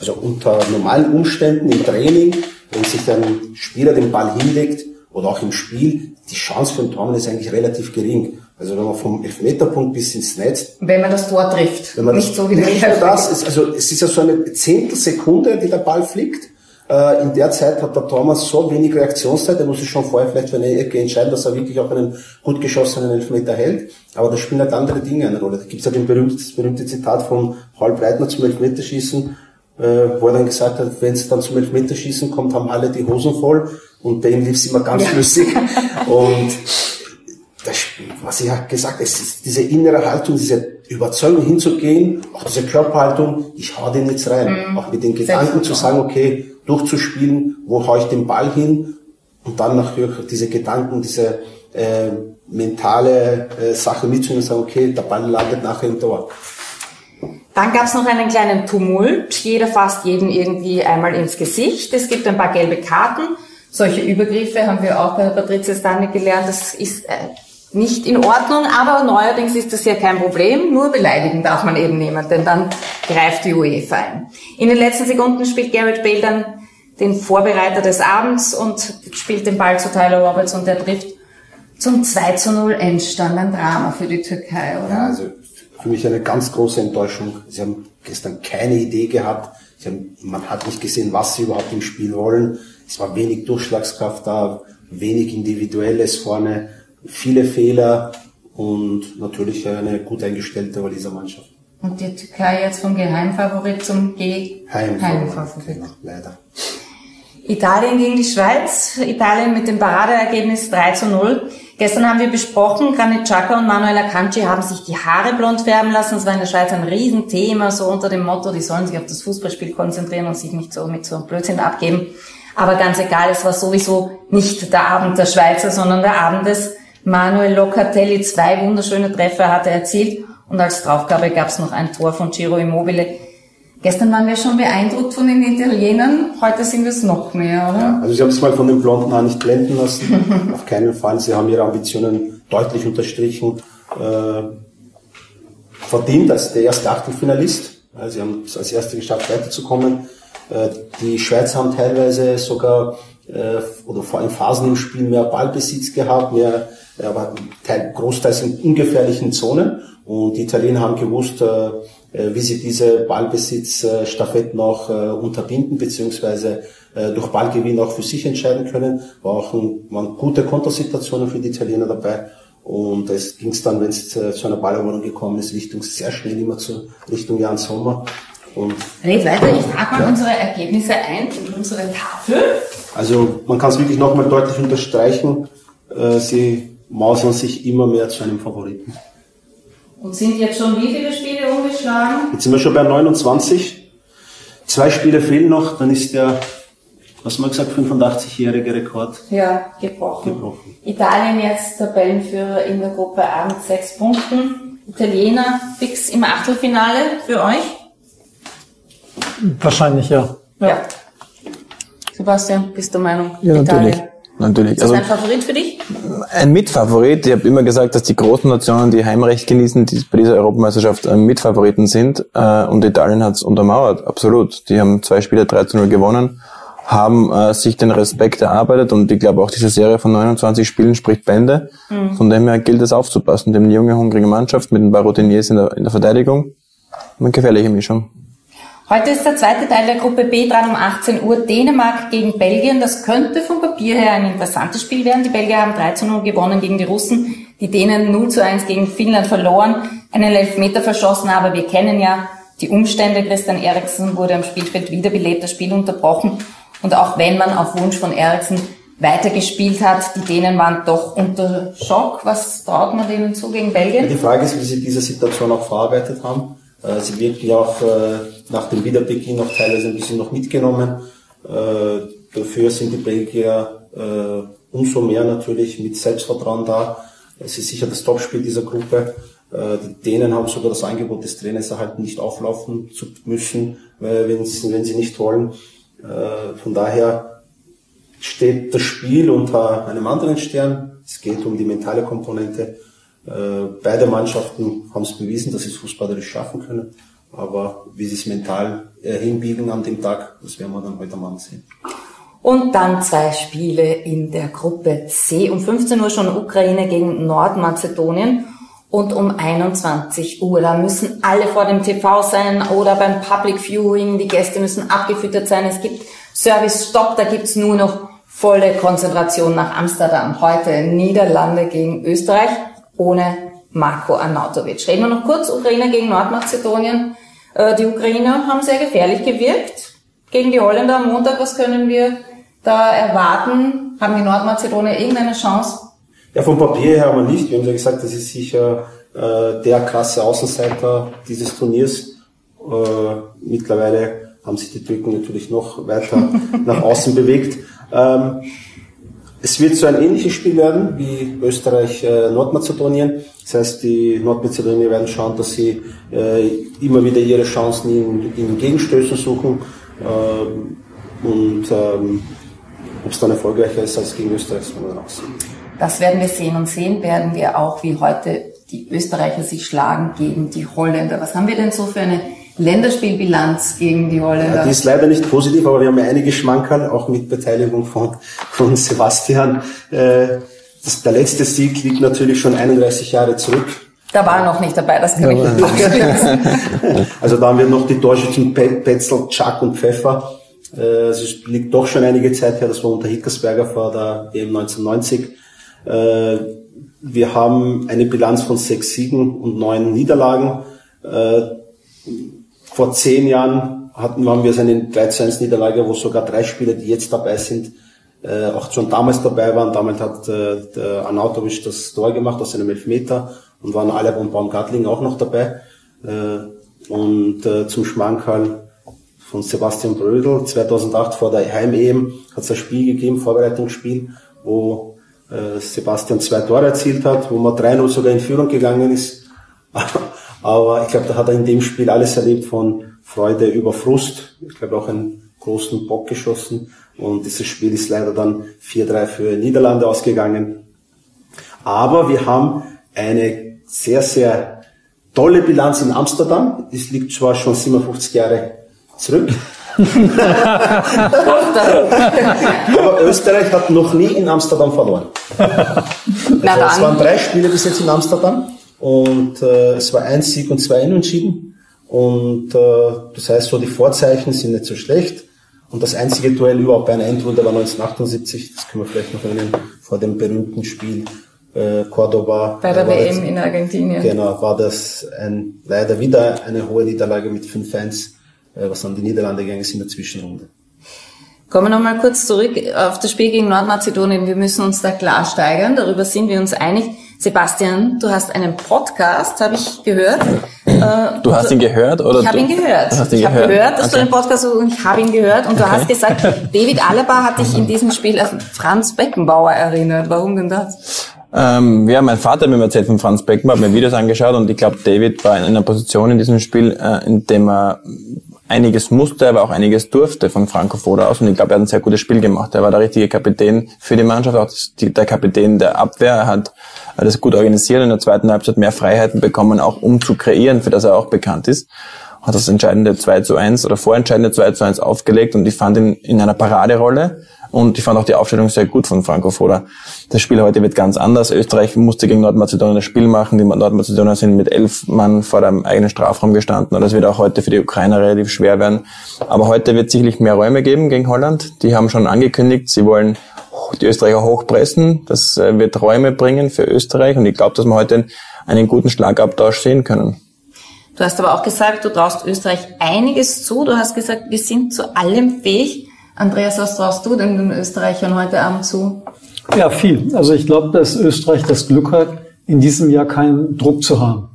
also unter normalen Umständen im Training, wenn sich ein Spieler den Ball hinlegt oder auch im Spiel, die Chance für den Tormann ist eigentlich relativ gering. Also wenn man vom Elfmeterpunkt bis ins Netz Wenn man das Tor trifft, Wenn man nicht so wie der nicht nur das, ist, also es ist ja so eine Zehntelsekunde, die der Ball fliegt. Äh, in der Zeit hat der Thomas so wenig Reaktionszeit, er muss sich schon vorher vielleicht für eine Ecke entscheiden, dass er wirklich auch einen gut geschossenen Elfmeter hält. Aber da spielen halt andere Dinge eine Rolle. Da gibt es ja den berühmte, das berühmte Zitat von Paul Breitner zum Elfmeterschießen, äh, wo er dann gesagt hat, wenn es dann zum Elfmeterschießen kommt, haben alle die Hosen voll und bei ihm lief es immer ganz ja. flüssig. [laughs] Und das, was ich ja gesagt es ist diese innere Haltung, diese Überzeugung hinzugehen, auch diese Körperhaltung, ich hau den jetzt rein. Mhm. Auch mit den Gedanken zu sagen, okay, durchzuspielen, wo hau ich den Ball hin und dann natürlich diese Gedanken, diese äh, mentale äh, Sache mitzunehmen und sagen, okay, der Ball landet nachher im Tor. Dann gab es noch einen kleinen Tumult. Jeder fasst jeden irgendwie einmal ins Gesicht. Es gibt ein paar gelbe Karten. Solche Übergriffe haben wir auch bei Patricia Stanek gelernt. Das ist äh, nicht in Ordnung, aber neuerdings ist das ja kein Problem. Nur beleidigen darf man eben niemand, denn dann greift die UEFA ein. In den letzten Sekunden spielt Garrett Bale dann den Vorbereiter des Abends und spielt den Ball zu Tyler Roberts und der trifft zum 2 zu 0 Endstand. Ein Drama für die Türkei, oder? Ja, also für mich eine ganz große Enttäuschung. Sie haben gestern keine Idee gehabt. Haben, man hat nicht gesehen, was sie überhaupt im Spiel wollen. Es war wenig Durchschlagskraft da, wenig Individuelles vorne, viele Fehler und natürlich eine gut eingestellte Waliser Mannschaft. Und die Türkei jetzt vom Geheimfavorit zum Ge Heimfavorit. Heimfavorit. Genau, leider. Italien gegen die Schweiz. Italien mit dem Paradeergebnis 3 zu 0. Gestern haben wir besprochen, Granit Xhaka und Manuel Akanji haben sich die Haare blond färben lassen. Das war in der Schweiz ein Riesenthema, so unter dem Motto, die sollen sich auf das Fußballspiel konzentrieren und sich nicht so mit so Blödsinn abgeben. Aber ganz egal, es war sowieso nicht der Abend der Schweizer, sondern der Abend des Manuel Locatelli. Zwei wunderschöne Treffer hat er erzielt und als Draufgabe gab es noch ein Tor von Ciro Immobile. Gestern waren wir schon beeindruckt von den Italienern, heute sind wir es noch mehr, oder? Ja, also Sie haben es mal von den Blonden Haaren nicht blenden lassen. [laughs] Auf keinen Fall. Sie haben ihre Ambitionen deutlich unterstrichen. Äh, verdient als der erste Achtelfinalist. Also Sie haben es als Erste geschafft, weiterzukommen. Äh, die Schweizer haben teilweise sogar äh, oder vor allem Phasen im Spiel mehr Ballbesitz gehabt, mehr, aber großteils in ungefährlichen Zonen. Und die Italiener haben gewusst, äh, äh, wie sie diese Ballbesitz-Staffetten auch äh, unterbinden, beziehungsweise äh, durch Ballgewinn auch für sich entscheiden können. War auch ein, waren gute Kontersituationen für die Italiener dabei. Und es ging es dann, wenn es zu einer Balleroberung gekommen ist, Richtung sehr schnell immer zur Richtung Jan Sommer. Und Red weiter, ich trage mal ja. unsere Ergebnisse ein in unsere Tafel. Also man kann es wirklich nochmal deutlich unterstreichen. Sie mausern sich immer mehr zu einem Favoriten. Und sind jetzt schon wie viele Spiele umgeschlagen? Jetzt sind wir schon bei 29. Zwei Spiele fehlen noch, dann ist der, was haben wir gesagt, 85-jährige Rekord. Ja, gebrochen. gebrochen. Italien jetzt Tabellenführer in der Gruppe A mit sechs Punkten. Italiener fix im Achtelfinale für euch? Wahrscheinlich ja. Ja. ja. Sebastian, bist du Meinung? Ja, Italien. natürlich. Natürlich. Ist das also, ein Favorit für dich? Ein Mitfavorit. Ich habe immer gesagt, dass die großen Nationen, die Heimrecht genießen, die bei dieser Europameisterschaft äh, Mitfavoriten sind. Äh, und Italien hat es untermauert, absolut. Die haben zwei Spiele 3 zu 0 gewonnen, haben äh, sich den Respekt erarbeitet und ich glaube auch diese Serie von 29 Spielen spricht Bände. Mhm. Von dem her gilt es aufzupassen. Eine junge, hungrige Mannschaft mit ein paar Routiniers in der, in der Verteidigung. Eine gefährliche Mischung. Heute ist der zweite Teil der Gruppe B dran um 18 Uhr. Dänemark gegen Belgien. Das könnte vom Papier her ein interessantes Spiel werden. Die Belgier haben 3 zu 0 gewonnen gegen die Russen. Die Dänen 0 zu 1 gegen Finnland verloren. Einen Elfmeter verschossen, aber wir kennen ja die Umstände. Christian Eriksen wurde am Spielfeld wiederbelebt, das Spiel unterbrochen. Und auch wenn man auf Wunsch von Eriksen weitergespielt hat, die Dänen waren doch unter Schock. Was traut man denen zu gegen Belgien? Die Frage ist, wie sie diese Situation auch verarbeitet haben. Äh, sie wirken auch äh, nach dem Wiederbeginn noch teilweise ein bisschen noch mitgenommen. Äh, dafür sind die Belgier umso mehr natürlich mit Selbstvertrauen da. Es ist sicher das Topspiel dieser Gruppe. Die Dänen haben sogar das Angebot des Trainers erhalten, nicht auflaufen zu müssen, wenn sie, wenn sie nicht wollen. Von daher steht das Spiel unter einem anderen Stern. Es geht um die mentale Komponente. Äh, beide Mannschaften haben es bewiesen, dass sie es fußballerisch schaffen können. Aber wie sie es mental äh, hinbiegen an dem Tag, das werden wir dann heute Abend sehen. Und dann zwei Spiele in der Gruppe C. Um 15 Uhr schon Ukraine gegen Nordmazedonien und um 21 Uhr. Da müssen alle vor dem TV sein oder beim Public Viewing. Die Gäste müssen abgefüttert sein. Es gibt Service Stopp, da gibt's nur noch volle Konzentration nach Amsterdam. Heute Niederlande gegen Österreich ohne Marco Arnautovic. Reden wir noch kurz, Ukraine gegen Nordmazedonien. Äh, die Ukrainer haben sehr gefährlich gewirkt gegen die Holländer am Montag. Was können wir da erwarten? Haben die Nordmazedonier irgendeine Chance? Ja, vom Papier her aber nicht. Wir haben ja gesagt, das ist sicher äh, der krasse Außenseiter dieses Turniers. Äh, mittlerweile haben sich die Türken natürlich noch weiter [laughs] nach außen bewegt. Ähm, es wird so ein ähnliches Spiel werden wie Österreich-Nordmazedonien. Äh, das heißt, die Nordmazedonier werden schauen, dass sie äh, immer wieder ihre Chancen in, in Gegenstößen suchen. Ähm, und ähm, ob es dann erfolgreicher ist als gegen Österreich, das werden wir auch sehen. Das werden wir sehen und sehen werden wir auch, wie heute die Österreicher sich schlagen gegen die Holländer. Was haben wir denn so für eine Länderspielbilanz gegen die Holländer? Ja, die ist leider nicht positiv, aber wir haben einige Schmankerl, auch mit Beteiligung von, von Sebastian. Äh, das, der letzte Sieg liegt natürlich schon 31 Jahre zurück. Da war er noch nicht dabei, das kann ja, ich nicht [laughs] Also da haben wir noch die Torschützen Petzel, Chuck und Pfeffer. Äh, es liegt doch schon einige Zeit her, das war unter Hickersberger vor der EM 1990. Äh, wir haben eine Bilanz von sechs Siegen und neun Niederlagen. Äh, vor zehn Jahren hatten, haben wir so eine 3 zu 1 Niederlage, wo sogar drei Spieler, die jetzt dabei sind, äh, auch schon damals dabei waren. Damals hat äh, der Anautovic das Tor gemacht aus einem Elfmeter und waren alle und Baumgartling auch noch dabei. Äh, und äh, zum Schmankerl von Sebastian Brödel 2008 vor der Heim-EM hat es ein Spiel gegeben, Vorbereitungsspiel, wo äh, Sebastian zwei Tore erzielt hat, wo man 3-0 sogar in Führung gegangen ist. Aber ich glaube, da hat er in dem Spiel alles erlebt von Freude über Frust. Ich glaube auch einen großen Bock geschossen. Und dieses Spiel ist leider dann 4-3 für Niederlande ausgegangen. Aber wir haben eine sehr, sehr tolle Bilanz in Amsterdam. Es liegt zwar schon 57 Jahre zurück. Aber Österreich hat noch nie in Amsterdam verloren. Also es waren drei Spiele bis jetzt in Amsterdam. Und äh, es war ein Sieg und zwei Unentschieden. Und äh, das heißt, so die Vorzeichen sind nicht so schlecht. Und das einzige Duell überhaupt bei einer Endrunde war 1978. Das können wir vielleicht noch erinnern, vor dem berühmten Spiel äh, Cordoba. Bei der WM jetzt, in Argentinien. Genau, war das ein, leider wieder eine hohe Niederlage mit 5-1, äh, was an die Niederlande gegangen ist in der Zwischenrunde. Kommen wir nochmal kurz zurück auf das Spiel gegen Nordmazedonien. Wir müssen uns da klar steigern. Darüber sind wir uns einig. Sebastian, du hast einen Podcast, habe ich gehört. Äh, du hast ihn gehört oder? Ich habe ihn gehört. Hast ihn ich habe gehört, dass okay. du einen Podcast hast und ich habe ihn gehört und du okay. hast gesagt, [laughs] David Alaba hat dich in diesem Spiel an Franz Beckenbauer erinnert. Warum denn das? Ähm, ja, mein Vater hat mir erzählt von Franz Beckenbauer, hat mir Videos angeschaut und ich glaube, David war in einer Position in diesem Spiel, äh, in dem er einiges musste, aber auch einiges durfte von Franco Foda aus. Und ich glaube, er hat ein sehr gutes Spiel gemacht. Er war der richtige Kapitän für die Mannschaft, auch der Kapitän der Abwehr. Er hat das gut organisiert in der zweiten Halbzeit mehr Freiheiten bekommen, auch um zu kreieren, für das er auch bekannt ist. Hat das entscheidende 2 zu 1 oder vorentscheidende 2 zu 1 aufgelegt und ich fand ihn in einer Paraderolle und ich fand auch die Aufstellung sehr gut von Franco Foda. Das Spiel heute wird ganz anders. Österreich musste gegen Nordmazedonien das Spiel machen. Die Nordmazedonier sind mit elf Mann vor dem eigenen Strafraum gestanden. Und das wird auch heute für die Ukrainer relativ schwer werden. Aber heute wird sicherlich mehr Räume geben gegen Holland. Die haben schon angekündigt, sie wollen die Österreicher hochpressen. Das äh, wird Räume bringen für Österreich. Und ich glaube, dass wir heute einen guten Schlagabtausch sehen können. Du hast aber auch gesagt, du traust Österreich einiges zu. Du hast gesagt, wir sind zu allem fähig. Andreas, was traust du denn den Österreichern heute Abend zu? Ja, viel. Also ich glaube, dass Österreich das Glück hat, in diesem Jahr keinen Druck zu haben.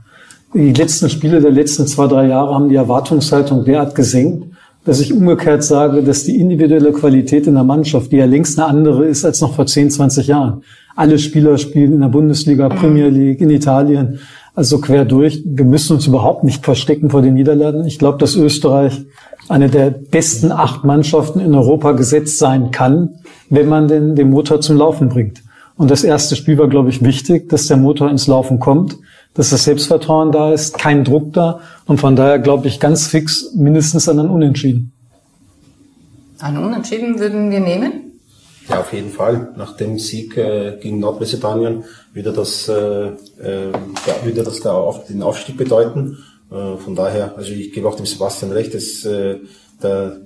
Die letzten Spiele der letzten zwei, drei Jahre haben die Erwartungshaltung derart gesenkt, dass ich umgekehrt sage, dass die individuelle Qualität in der Mannschaft, die ja längst eine andere ist als noch vor 10, 20 Jahren. Alle Spieler spielen in der Bundesliga, Premier League, in Italien, also quer durch. Wir müssen uns überhaupt nicht verstecken vor den Niederlanden. Ich glaube, dass Österreich eine der besten acht Mannschaften in Europa gesetzt sein kann, wenn man den, den Motor zum Laufen bringt. Und das erste Spiel war, glaube ich, wichtig, dass der Motor ins Laufen kommt, dass das Selbstvertrauen da ist, kein Druck da. Und von daher glaube ich ganz fix mindestens an einen Unentschieden. Einen Unentschieden würden wir nehmen? Ja, auf jeden Fall. Nach dem Sieg äh, gegen Nordmazedonien würde das, äh, äh, ja, würde das da auf, den Aufstieg bedeuten. Äh, von daher, also ich gebe auch dem Sebastian recht, dass äh, der,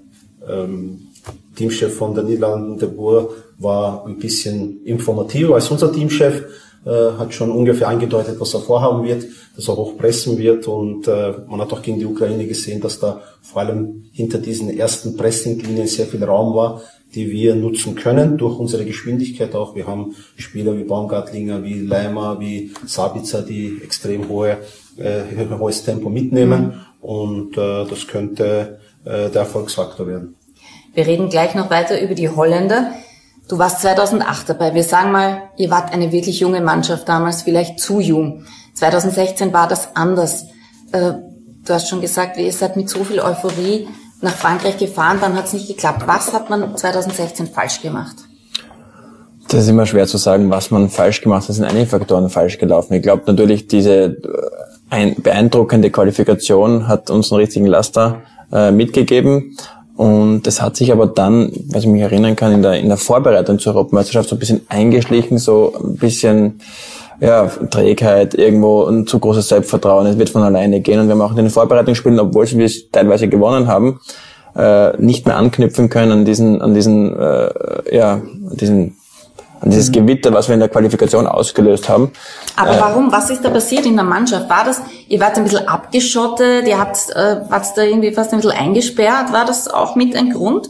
ähm, Teamchef von der Niederlanden, de Boer, war ein bisschen informativer als unser Teamchef, äh, hat schon ungefähr angedeutet, was er vorhaben wird, dass er hochpressen wird und äh, man hat auch gegen die Ukraine gesehen, dass da vor allem hinter diesen ersten Pressinglinien sehr viel Raum war, die wir nutzen können durch unsere Geschwindigkeit auch. Wir haben Spieler wie Baumgartlinger, wie Leimer, wie Sabitzer, die extrem hohe, äh, hohes Tempo mitnehmen und äh, das könnte äh, der Erfolgsfaktor werden. Wir reden gleich noch weiter über die Holländer. Du warst 2008 dabei. Wir sagen mal, ihr wart eine wirklich junge Mannschaft damals, vielleicht zu jung. 2016 war das anders. Äh, du hast schon gesagt, ihr seid mit so viel Euphorie nach Frankreich gefahren, dann hat es nicht geklappt. Was hat man 2016 falsch gemacht? Das ist immer schwer zu sagen, was man falsch gemacht hat. Es sind einige Faktoren falsch gelaufen. Ich glaube natürlich, diese äh, beeindruckende Qualifikation hat uns einen richtigen Laster äh, mitgegeben. Und das hat sich aber dann, was ich mich erinnern kann, in der, in der Vorbereitung zur Europameisterschaft so ein bisschen eingeschlichen, so ein bisschen ja, Trägheit, irgendwo ein zu großes Selbstvertrauen, es wird von alleine gehen. Und wir haben auch in den Vorbereitungsspielen, obwohl wir es teilweise gewonnen haben, äh, nicht mehr anknüpfen können an diesen, an diesen, äh, ja, an diesen an dieses Gewitter, was wir in der Qualifikation ausgelöst haben. Aber äh, warum? Was ist da passiert in der Mannschaft? War das, ihr wart ein bisschen abgeschottet, ihr habt, äh, wart da irgendwie fast ein bisschen eingesperrt? War das auch mit ein Grund?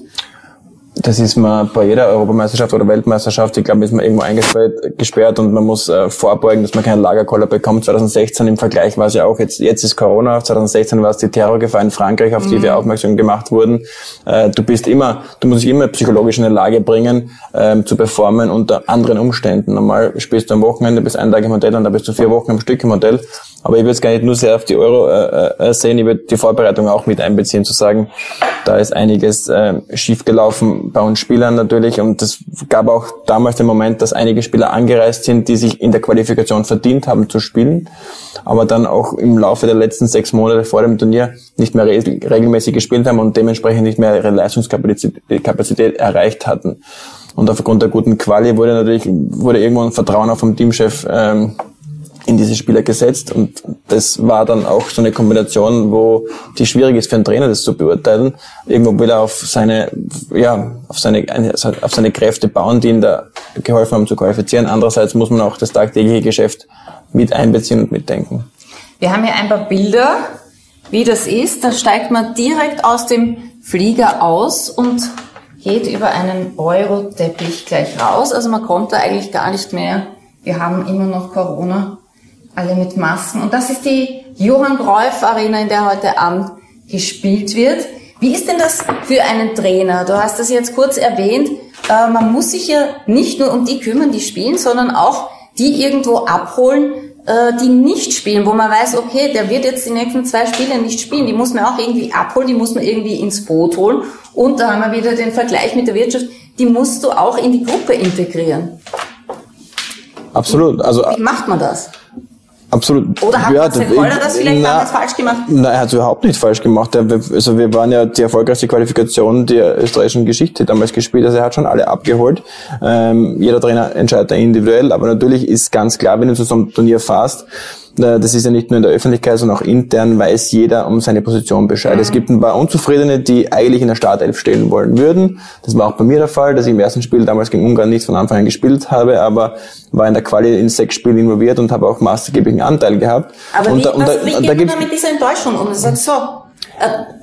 Das ist man bei jeder Europameisterschaft oder Weltmeisterschaft, ich glaube, ist man irgendwo eingesperrt gesperrt und man muss äh, vorbeugen, dass man keinen Lagerkoller bekommt. 2016 im Vergleich war es ja auch, jetzt, jetzt ist Corona, 2016 war es die Terrorgefahr in Frankreich, auf die mhm. wir aufmerksam gemacht wurden. Äh, du bist immer, du musst dich immer psychologisch in eine Lage bringen, ähm, zu performen unter anderen Umständen. Normal spielst du am Wochenende bis einen Tag im Hotel und dann bist du vier Wochen am Stück im Hotel. Aber ich würde es gar nicht nur sehr auf die Euro äh, äh, sehen, ich würde die Vorbereitung auch mit einbeziehen, zu sagen, da ist einiges äh, schiefgelaufen bei uns Spielern natürlich und es gab auch damals den Moment, dass einige Spieler angereist sind, die sich in der Qualifikation verdient haben zu spielen, aber dann auch im Laufe der letzten sechs Monate vor dem Turnier nicht mehr re regelmäßig gespielt haben und dementsprechend nicht mehr ihre Leistungskapazität erreicht hatten. Und aufgrund der guten Quali wurde natürlich wurde irgendwo ein Vertrauen auch vom Teamchef ähm, in diese Spieler gesetzt und das war dann auch so eine Kombination, wo die schwierig ist für einen Trainer, das zu beurteilen. Irgendwo will er auf seine, ja, auf seine, auf seine Kräfte bauen, die ihm da geholfen haben zu qualifizieren. Andererseits muss man auch das tagtägliche Geschäft mit einbeziehen und mitdenken. Wir haben hier ein paar Bilder, wie das ist. Da steigt man direkt aus dem Flieger aus und geht über einen Euro-Teppich gleich raus. Also man kommt da eigentlich gar nicht mehr. Wir haben immer noch Corona alle mit Masken. Und das ist die Johann Cruyff Arena, in der heute Abend gespielt wird. Wie ist denn das für einen Trainer? Du hast das jetzt kurz erwähnt. Äh, man muss sich ja nicht nur um die kümmern, die spielen, sondern auch die irgendwo abholen, äh, die nicht spielen, wo man weiß, okay, der wird jetzt die nächsten zwei Spiele nicht spielen. Die muss man auch irgendwie abholen, die muss man irgendwie ins Boot holen. Und da haben wir wieder den Vergleich mit der Wirtschaft. Die musst du auch in die Gruppe integrieren. Absolut. Also wie macht man das? Absolut. Oder hat ja, Koller das vielleicht na, damals falsch gemacht? Nein, er hat es überhaupt nicht falsch gemacht. Also wir waren ja die erfolgreichste Qualifikation der österreichischen Geschichte damals gespielt. Also er hat schon alle abgeholt. Ähm, jeder Trainer entscheidet da individuell. Aber natürlich ist ganz klar, wenn du zu so einem Turnier fährst, das ist ja nicht nur in der Öffentlichkeit, sondern auch intern weiß jeder um seine Position Bescheid. Mhm. Es gibt ein paar Unzufriedene, die eigentlich in der Startelf stehen wollen würden. Das war auch bei mir der Fall, dass ich im ersten Spiel damals gegen Ungarn nicht von Anfang an gespielt habe, aber war in der Quali in sechs Spielen involviert und habe auch maßgebligen Anteil gehabt. Aber und wie, da, und was, da, wie und geht da man mit dieser Enttäuschung um? Du sagst so, äh,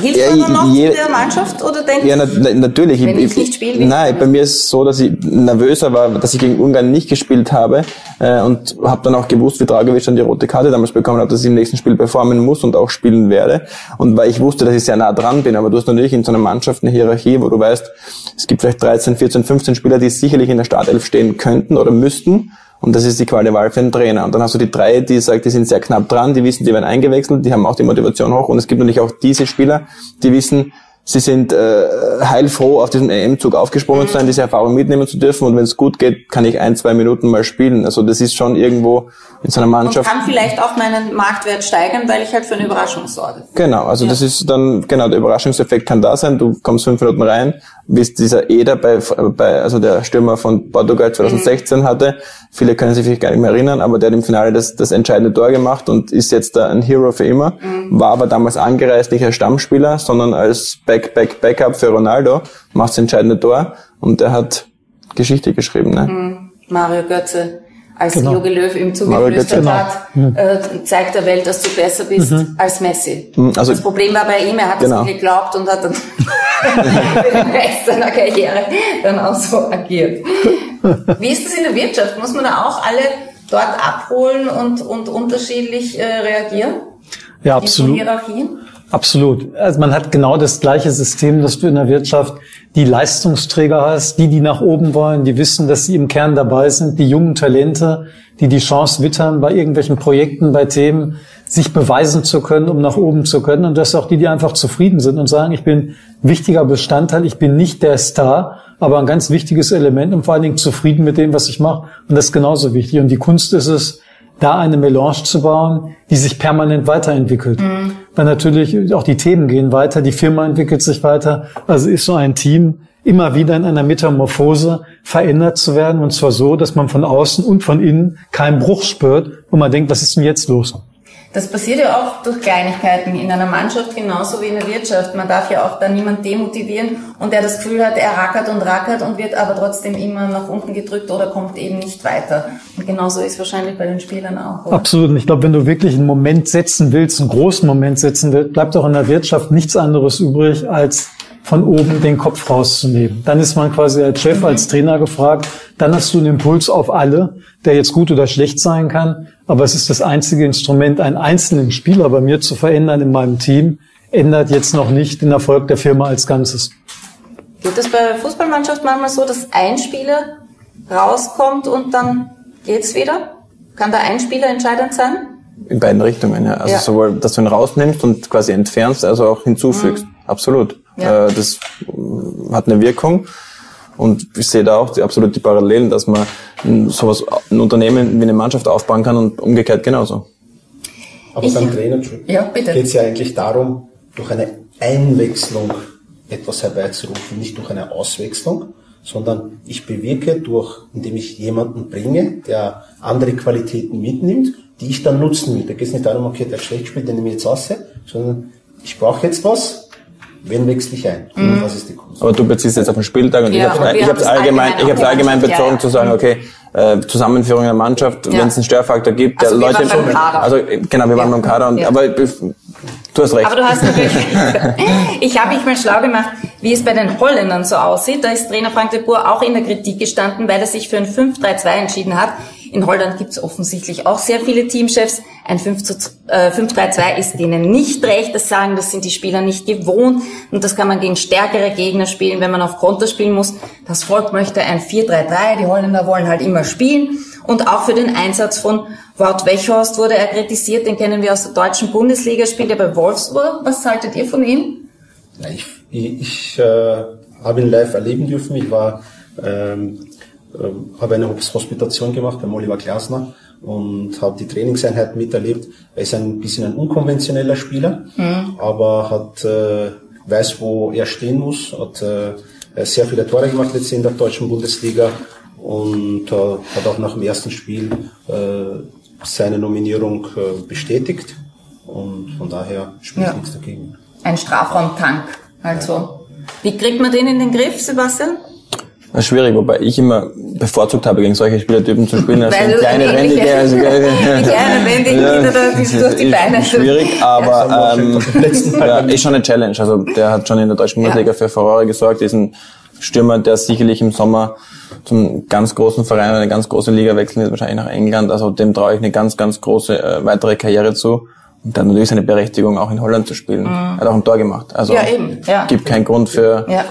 Hilft ja, man noch je, der Mannschaft oder denkt Ja, na, natürlich. Wenn ich, ich nicht spiele, Nein, bei mir ist es so, dass ich nervöser war, dass ich gegen Ungarn nicht gespielt habe äh, und habe dann auch gewusst, wie Dragovic dann die rote Karte damals bekommen hat, dass ich im nächsten Spiel performen muss und auch spielen werde. Und weil ich wusste, dass ich sehr nah dran bin, aber du hast natürlich in so einer Mannschaft eine Hierarchie, wo du weißt, es gibt vielleicht 13, 14, 15 Spieler, die sicherlich in der Startelf stehen könnten oder müssten und das ist die Qual der Wahl für einen Trainer. Und dann hast du die drei, die sagt, die sind sehr knapp dran, die wissen, die werden eingewechselt, die haben auch die Motivation hoch. Und es gibt natürlich auch diese Spieler, die wissen, sie sind äh, heilfroh, auf diesem EM-Zug aufgesprungen zu sein, diese Erfahrung mitnehmen zu dürfen. Und wenn es gut geht, kann ich ein, zwei Minuten mal spielen. Also das ist schon irgendwo in so einer Mannschaft. Und kann vielleicht auch meinen Marktwert steigern, weil ich halt für eine Überraschung sorge. Genau, also ja. das ist dann, genau, der Überraschungseffekt kann da sein. Du kommst fünf Minuten rein, wie es dieser Eder bei, bei, also der Stürmer von Portugal 2016 mhm. hatte. Viele können sich vielleicht gar nicht mehr erinnern, aber der hat im Finale das, das entscheidende Tor gemacht und ist jetzt da ein Hero für immer. Mhm. War aber damals angereist nicht als Stammspieler, sondern als Back, Back, Backup für Ronaldo, macht das entscheidende Tor und der hat Geschichte geschrieben. Ne? Mhm. Mario Götze als genau. Jogi Löw ihm zugeflüstert hat, genau. äh, zeigt der Welt, dass du besser bist mhm. als Messi. Mhm, also, das Problem war bei ihm, er hat genau. es nicht geglaubt und hat dann [laughs] [laughs] den Rest seiner Karriere dann auch so agiert. Wie ist das in der Wirtschaft? Muss man da auch alle dort abholen und, und unterschiedlich äh, reagieren? Ja, absolut. Hierarchien? Absolut. Also man hat genau das gleiche System, das du in der Wirtschaft die Leistungsträger hast, die, die nach oben wollen, die wissen, dass sie im Kern dabei sind, die jungen Talente, die die Chance wittern, bei irgendwelchen Projekten, bei Themen, sich beweisen zu können, um nach oben zu können. Und das auch die, die einfach zufrieden sind und sagen, ich bin wichtiger Bestandteil, ich bin nicht der Star, aber ein ganz wichtiges Element und vor allen Dingen zufrieden mit dem, was ich mache. Und das ist genauso wichtig. Und die Kunst ist es, da eine Melange zu bauen, die sich permanent weiterentwickelt. Mhm. Weil natürlich auch die Themen gehen weiter, die Firma entwickelt sich weiter. Also ist so ein Team immer wieder in einer Metamorphose verändert zu werden. Und zwar so, dass man von außen und von innen keinen Bruch spürt, wo man denkt, was ist denn jetzt los? Das passiert ja auch durch Kleinigkeiten in einer Mannschaft genauso wie in der Wirtschaft. Man darf ja auch da niemand demotivieren und der das Gefühl hat, er rackert und rackert und wird aber trotzdem immer nach unten gedrückt oder kommt eben nicht weiter. Und genauso ist wahrscheinlich bei den Spielern auch. Oder? Absolut. Und ich glaube, wenn du wirklich einen Moment setzen willst, einen großen Moment setzen willst, bleibt auch in der Wirtschaft nichts anderes übrig, als von oben den Kopf rauszunehmen. Dann ist man quasi als Chef, als Trainer gefragt. Dann hast du einen Impuls auf alle, der jetzt gut oder schlecht sein kann. Aber es ist das einzige Instrument, einen einzelnen Spieler bei mir zu verändern in meinem Team, ändert jetzt noch nicht den Erfolg der Firma als Ganzes. Geht das bei der Fußballmannschaft manchmal so, dass ein Spieler rauskommt und dann geht's wieder? Kann da ein Spieler entscheidend sein? In beiden Richtungen, ja. Also ja. sowohl, dass du ihn rausnimmst und quasi entfernst, also auch hinzufügst. Mhm. Absolut. Ja. Äh, das hat eine Wirkung. Und ich sehe da auch die, absolut die Parallelen, dass man sowas, ein Unternehmen wie eine Mannschaft aufbauen kann und umgekehrt genauso. Aber ich, beim Trainer ja, geht es ja eigentlich darum, durch eine Einwechslung etwas herbeizurufen, nicht durch eine Auswechslung, sondern ich bewirke durch, indem ich jemanden bringe, der andere Qualitäten mitnimmt, die ich dann nutzen will. Da geht es nicht darum, okay, der schlecht spielt, den nehme ich jetzt aus, sondern ich brauche jetzt was, Wen wechsle ich ein? Mhm. Was ist die Kunst? Aber du beziehst jetzt auf den Spieltag und ja, ich habe es allgemein, ich habe allgemein bezogen ja, zu sagen, okay, äh, Zusammenführung der Mannschaft, ja. wenn es einen Störfaktor gibt, also der Leute, also genau, wir waren beim Kader und aber du hast recht. Aber du hast natürlich, [laughs] ich habe mich mal schlau gemacht, wie es bei den Holländern so aussieht. Da ist Trainer Frank de Boer auch in der Kritik gestanden, weil er sich für ein 5-3-2 entschieden hat. In Holland gibt es offensichtlich auch sehr viele Teamchefs. Ein 5-3-2 äh, ist denen nicht recht. Das sagen, das sind die Spieler nicht gewohnt. Und das kann man gegen stärkere Gegner spielen, wenn man auf Konter spielen muss. Das Volk möchte ein 4-3-3. Die Holländer wollen halt immer spielen. Und auch für den Einsatz von Wout Weghorst wurde er kritisiert. Den kennen wir aus der deutschen Bundesliga, spielt er bei Wolfsburg. Was haltet ihr von ihm? Ich, ich, ich äh, habe ihn live erleben dürfen. Ich war ähm, ähm, habe eine Hospitation gemacht beim Oliver Glasner und habe die Trainingseinheit miterlebt. Er ist ein bisschen ein unkonventioneller Spieler, mhm. aber hat äh, weiß, wo er stehen muss, hat äh, sehr viele Tore gemacht letztens in der deutschen Bundesliga und äh, hat auch nach dem ersten Spiel äh, seine Nominierung äh, bestätigt und von daher spricht ja. nichts dagegen. Ein Strafraumtank, also. Ja. Wie kriegt man den in den Griff, Sebastian? Das ist schwierig, wobei ich immer bevorzugt habe, gegen solche Spielertypen zu spielen. Also Weil [laughs] kleine, wendige, also, die kleinen, wendigen ja, die durch die Beine. Schwierig, aber ähm, ja, ist schon eine Challenge. Also der hat schon in der deutschen Bundesliga ja. für Furore gesorgt, diesen Stürmer, der sicherlich im Sommer zum ganz großen Verein, eine ganz große Liga wechseln wird, wahrscheinlich nach England. Also dem traue ich eine ganz, ganz große äh, weitere Karriere zu. Und dann natürlich seine Berechtigung, auch in Holland zu spielen. Mhm. Hat auch ein Tor gemacht. Also ja, eben. Ja. gibt keinen Grund für ja.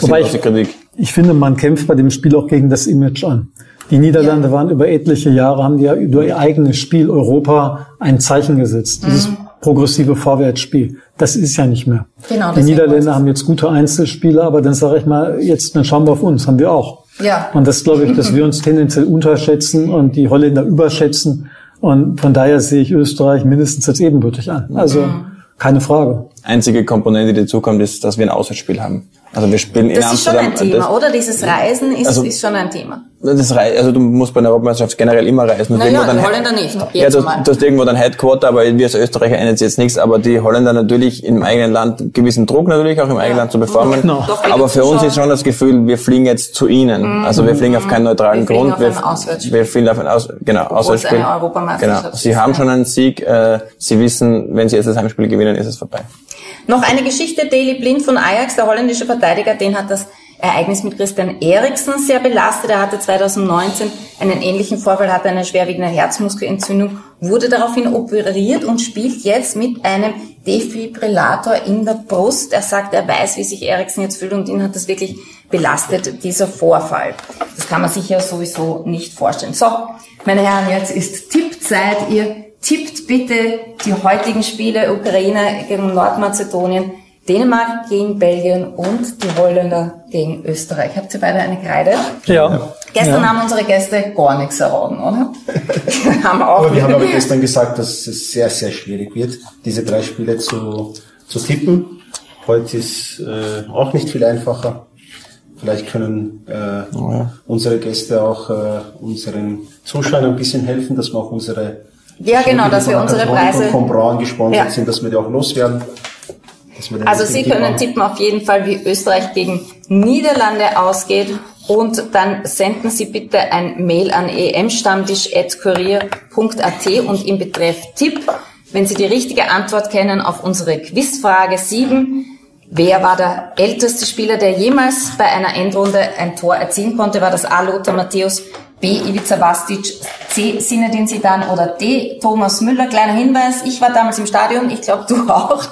Wobei ich, Kritik. Ich finde, man kämpft bei dem Spiel auch gegen das Image an. Die Niederlande ja. waren über etliche Jahre, haben die ja über ihr eigenes Spiel Europa ein Zeichen gesetzt. Mhm. Dieses progressive Vorwärtsspiel. Das ist ja nicht mehr. Genau, die Niederländer haben jetzt gute Einzelspieler, aber dann sage ich mal, jetzt dann schauen wir auf uns, haben wir auch. Ja. Und das glaube ich, dass wir uns [laughs] tendenziell unterschätzen und die Holländer überschätzen. Und von daher sehe ich Österreich mindestens als ebenbürtig an. Also mhm. keine Frage. Einzige Komponente, die dazukommt, ist, dass wir ein Auswärtsspiel haben. Also wir spielen in das Amsterdam. Das ist schon ein Thema, das, oder? Dieses Reisen ist, also, ist schon ein Thema. Das Re also du musst bei einer Europameisterschaft generell immer reisen. Naja, die Holländer nicht. Ja, du, du hast irgendwo dein Headquarter, aber wir als Österreicher ändern jetzt nichts, aber die Holländer natürlich im eigenen Land gewissen Druck natürlich auch im eigenen ja. Land zu performen. Genau. Aber für uns ist schon das Gefühl, wir fliegen jetzt zu ihnen. Mhm. Also wir fliegen auf keinen neutralen wir Grund. Wir, wir fliegen auf ein Aus genau, Auswärtsspiel. Genau. Sie haben schon einen Sieg. Äh, sie wissen, wenn sie jetzt das Heimspiel gewinnen, ist es vorbei. Noch eine Geschichte, Daily Blind von Ajax, der holländische Verteidiger, den hat das Ereignis mit Christian Eriksen sehr belastet. Er hatte 2019 einen ähnlichen Vorfall, hatte eine schwerwiegende Herzmuskelentzündung, wurde daraufhin operiert und spielt jetzt mit einem Defibrillator in der Brust. Er sagt, er weiß, wie sich Eriksen jetzt fühlt und ihn hat das wirklich belastet, dieser Vorfall. Das kann man sich ja sowieso nicht vorstellen. So, meine Herren, jetzt ist Tippzeit. Ihr tippt bitte die heutigen Spiele Ukraine gegen Nordmazedonien, Dänemark gegen Belgien und die Holländer gegen Österreich. Habt ihr beide eine Kreide? Ja. Gestern ja. haben unsere Gäste gar nichts erraten, oder? [laughs] haben auch aber wir haben aber gestern gesagt, dass es sehr, sehr schwierig wird, diese drei Spiele zu, zu tippen. Heute ist äh, auch nicht viel einfacher. Vielleicht können äh, oh ja. unsere Gäste auch äh, unseren Zuschauern ein bisschen helfen, dass wir auch unsere ja, genau, dass wir unsere Preise von Braun gesponsert ja. sind, dass wir die auch loswerden. Also Sie können tippen auf jeden Fall, wie Österreich gegen Niederlande ausgeht und dann senden Sie bitte ein Mail an emstammtisch.kurier.at und im Betreff Tipp, wenn Sie die richtige Antwort kennen auf unsere Quizfrage 7, Wer war der älteste Spieler, der jemals bei einer Endrunde ein Tor erzielen konnte? War das A. Lothar Matthäus, B. Ivica Vastic, C. Sinedin Sidan oder D. Thomas Müller. Kleiner Hinweis, ich war damals im Stadion, ich glaube du [laughs] auch,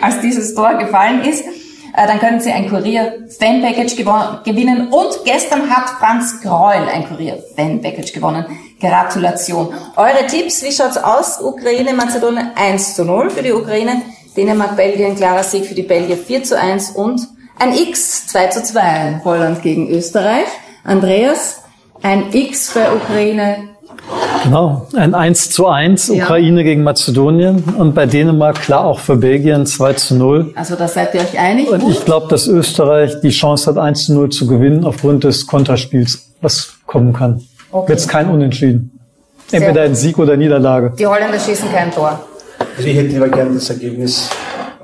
als dieses Tor gefallen ist. Äh, dann können Sie ein Kurier-Fan-Package gewinnen. Und gestern hat Franz Greul ein Kurier-Fan-Package gewonnen. Gratulation. Eure Tipps, wie schaut's aus? Ukraine, Mazedonien 1 zu 0 für die Ukraine. Dänemark, Belgien, klarer Sieg für die Belgier 4 zu 1 und ein X 2 zu 2. Holland gegen Österreich. Andreas, ein X bei Ukraine. Genau, ein 1 zu 1 ja. Ukraine gegen Mazedonien und bei Dänemark klar auch für Belgien 2 zu 0. Also da seid ihr euch einig? Und ich glaube, dass Österreich die Chance hat 1 zu 0 zu gewinnen aufgrund des Konterspiels, was kommen kann. Okay. Jetzt kein Unentschieden. Entweder ein Sieg oder Niederlage. Die Holländer schießen kein Tor. Also ich hätte lieber gern das Ergebnis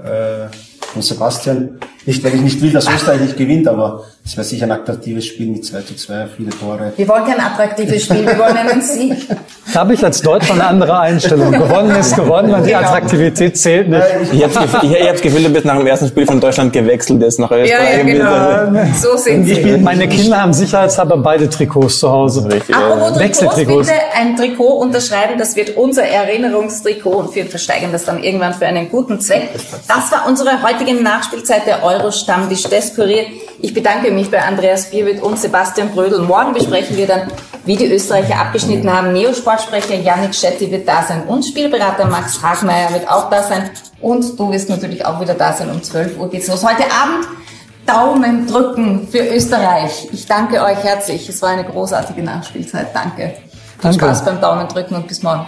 äh, von Sebastian. Nicht, weil ich nicht will, dass Österreich nicht gewinnt, aber es wäre sicher ein attraktives Spiel mit 2 zu 2, viele Tore. Wir wollen kein attraktives Spiel, wir wollen einen Sieg. [laughs] Da habe ich als Deutschland eine andere Einstellung. Gewonnen ist gewonnen und die genau. Attraktivität zählt nicht. Ich habe das, Gefühl, Gefühl, du bist nach dem ersten Spiel von Deutschland gewechselt ist nach Österreich. Ja, ja genau. So sind sie. Bin, meine Kinder haben sicherheitshalber beide Trikots zu Hause. Richtig, Apropos Trikots, bitte ein Trikot unterschreiben, das wird unser Erinnerungstrikot und wir versteigern das dann irgendwann für einen guten Zweck. Das war unsere heutige Nachspielzeit der Euro-Stammtisch des Kurier. Ich bedanke mich bei Andreas Bierwitt und Sebastian Brödel. Morgen besprechen wir dann, wie die Österreicher abgeschnitten haben. Neosportsprecher Yannick Schetti wird da sein und Spielberater Max Hagmeier wird auch da sein. Und du wirst natürlich auch wieder da sein. Um 12 Uhr geht's los. Heute Abend Daumen drücken für Österreich. Ich danke euch herzlich. Es war eine großartige Nachspielzeit. Danke. Viel Spaß beim Daumen drücken und bis morgen.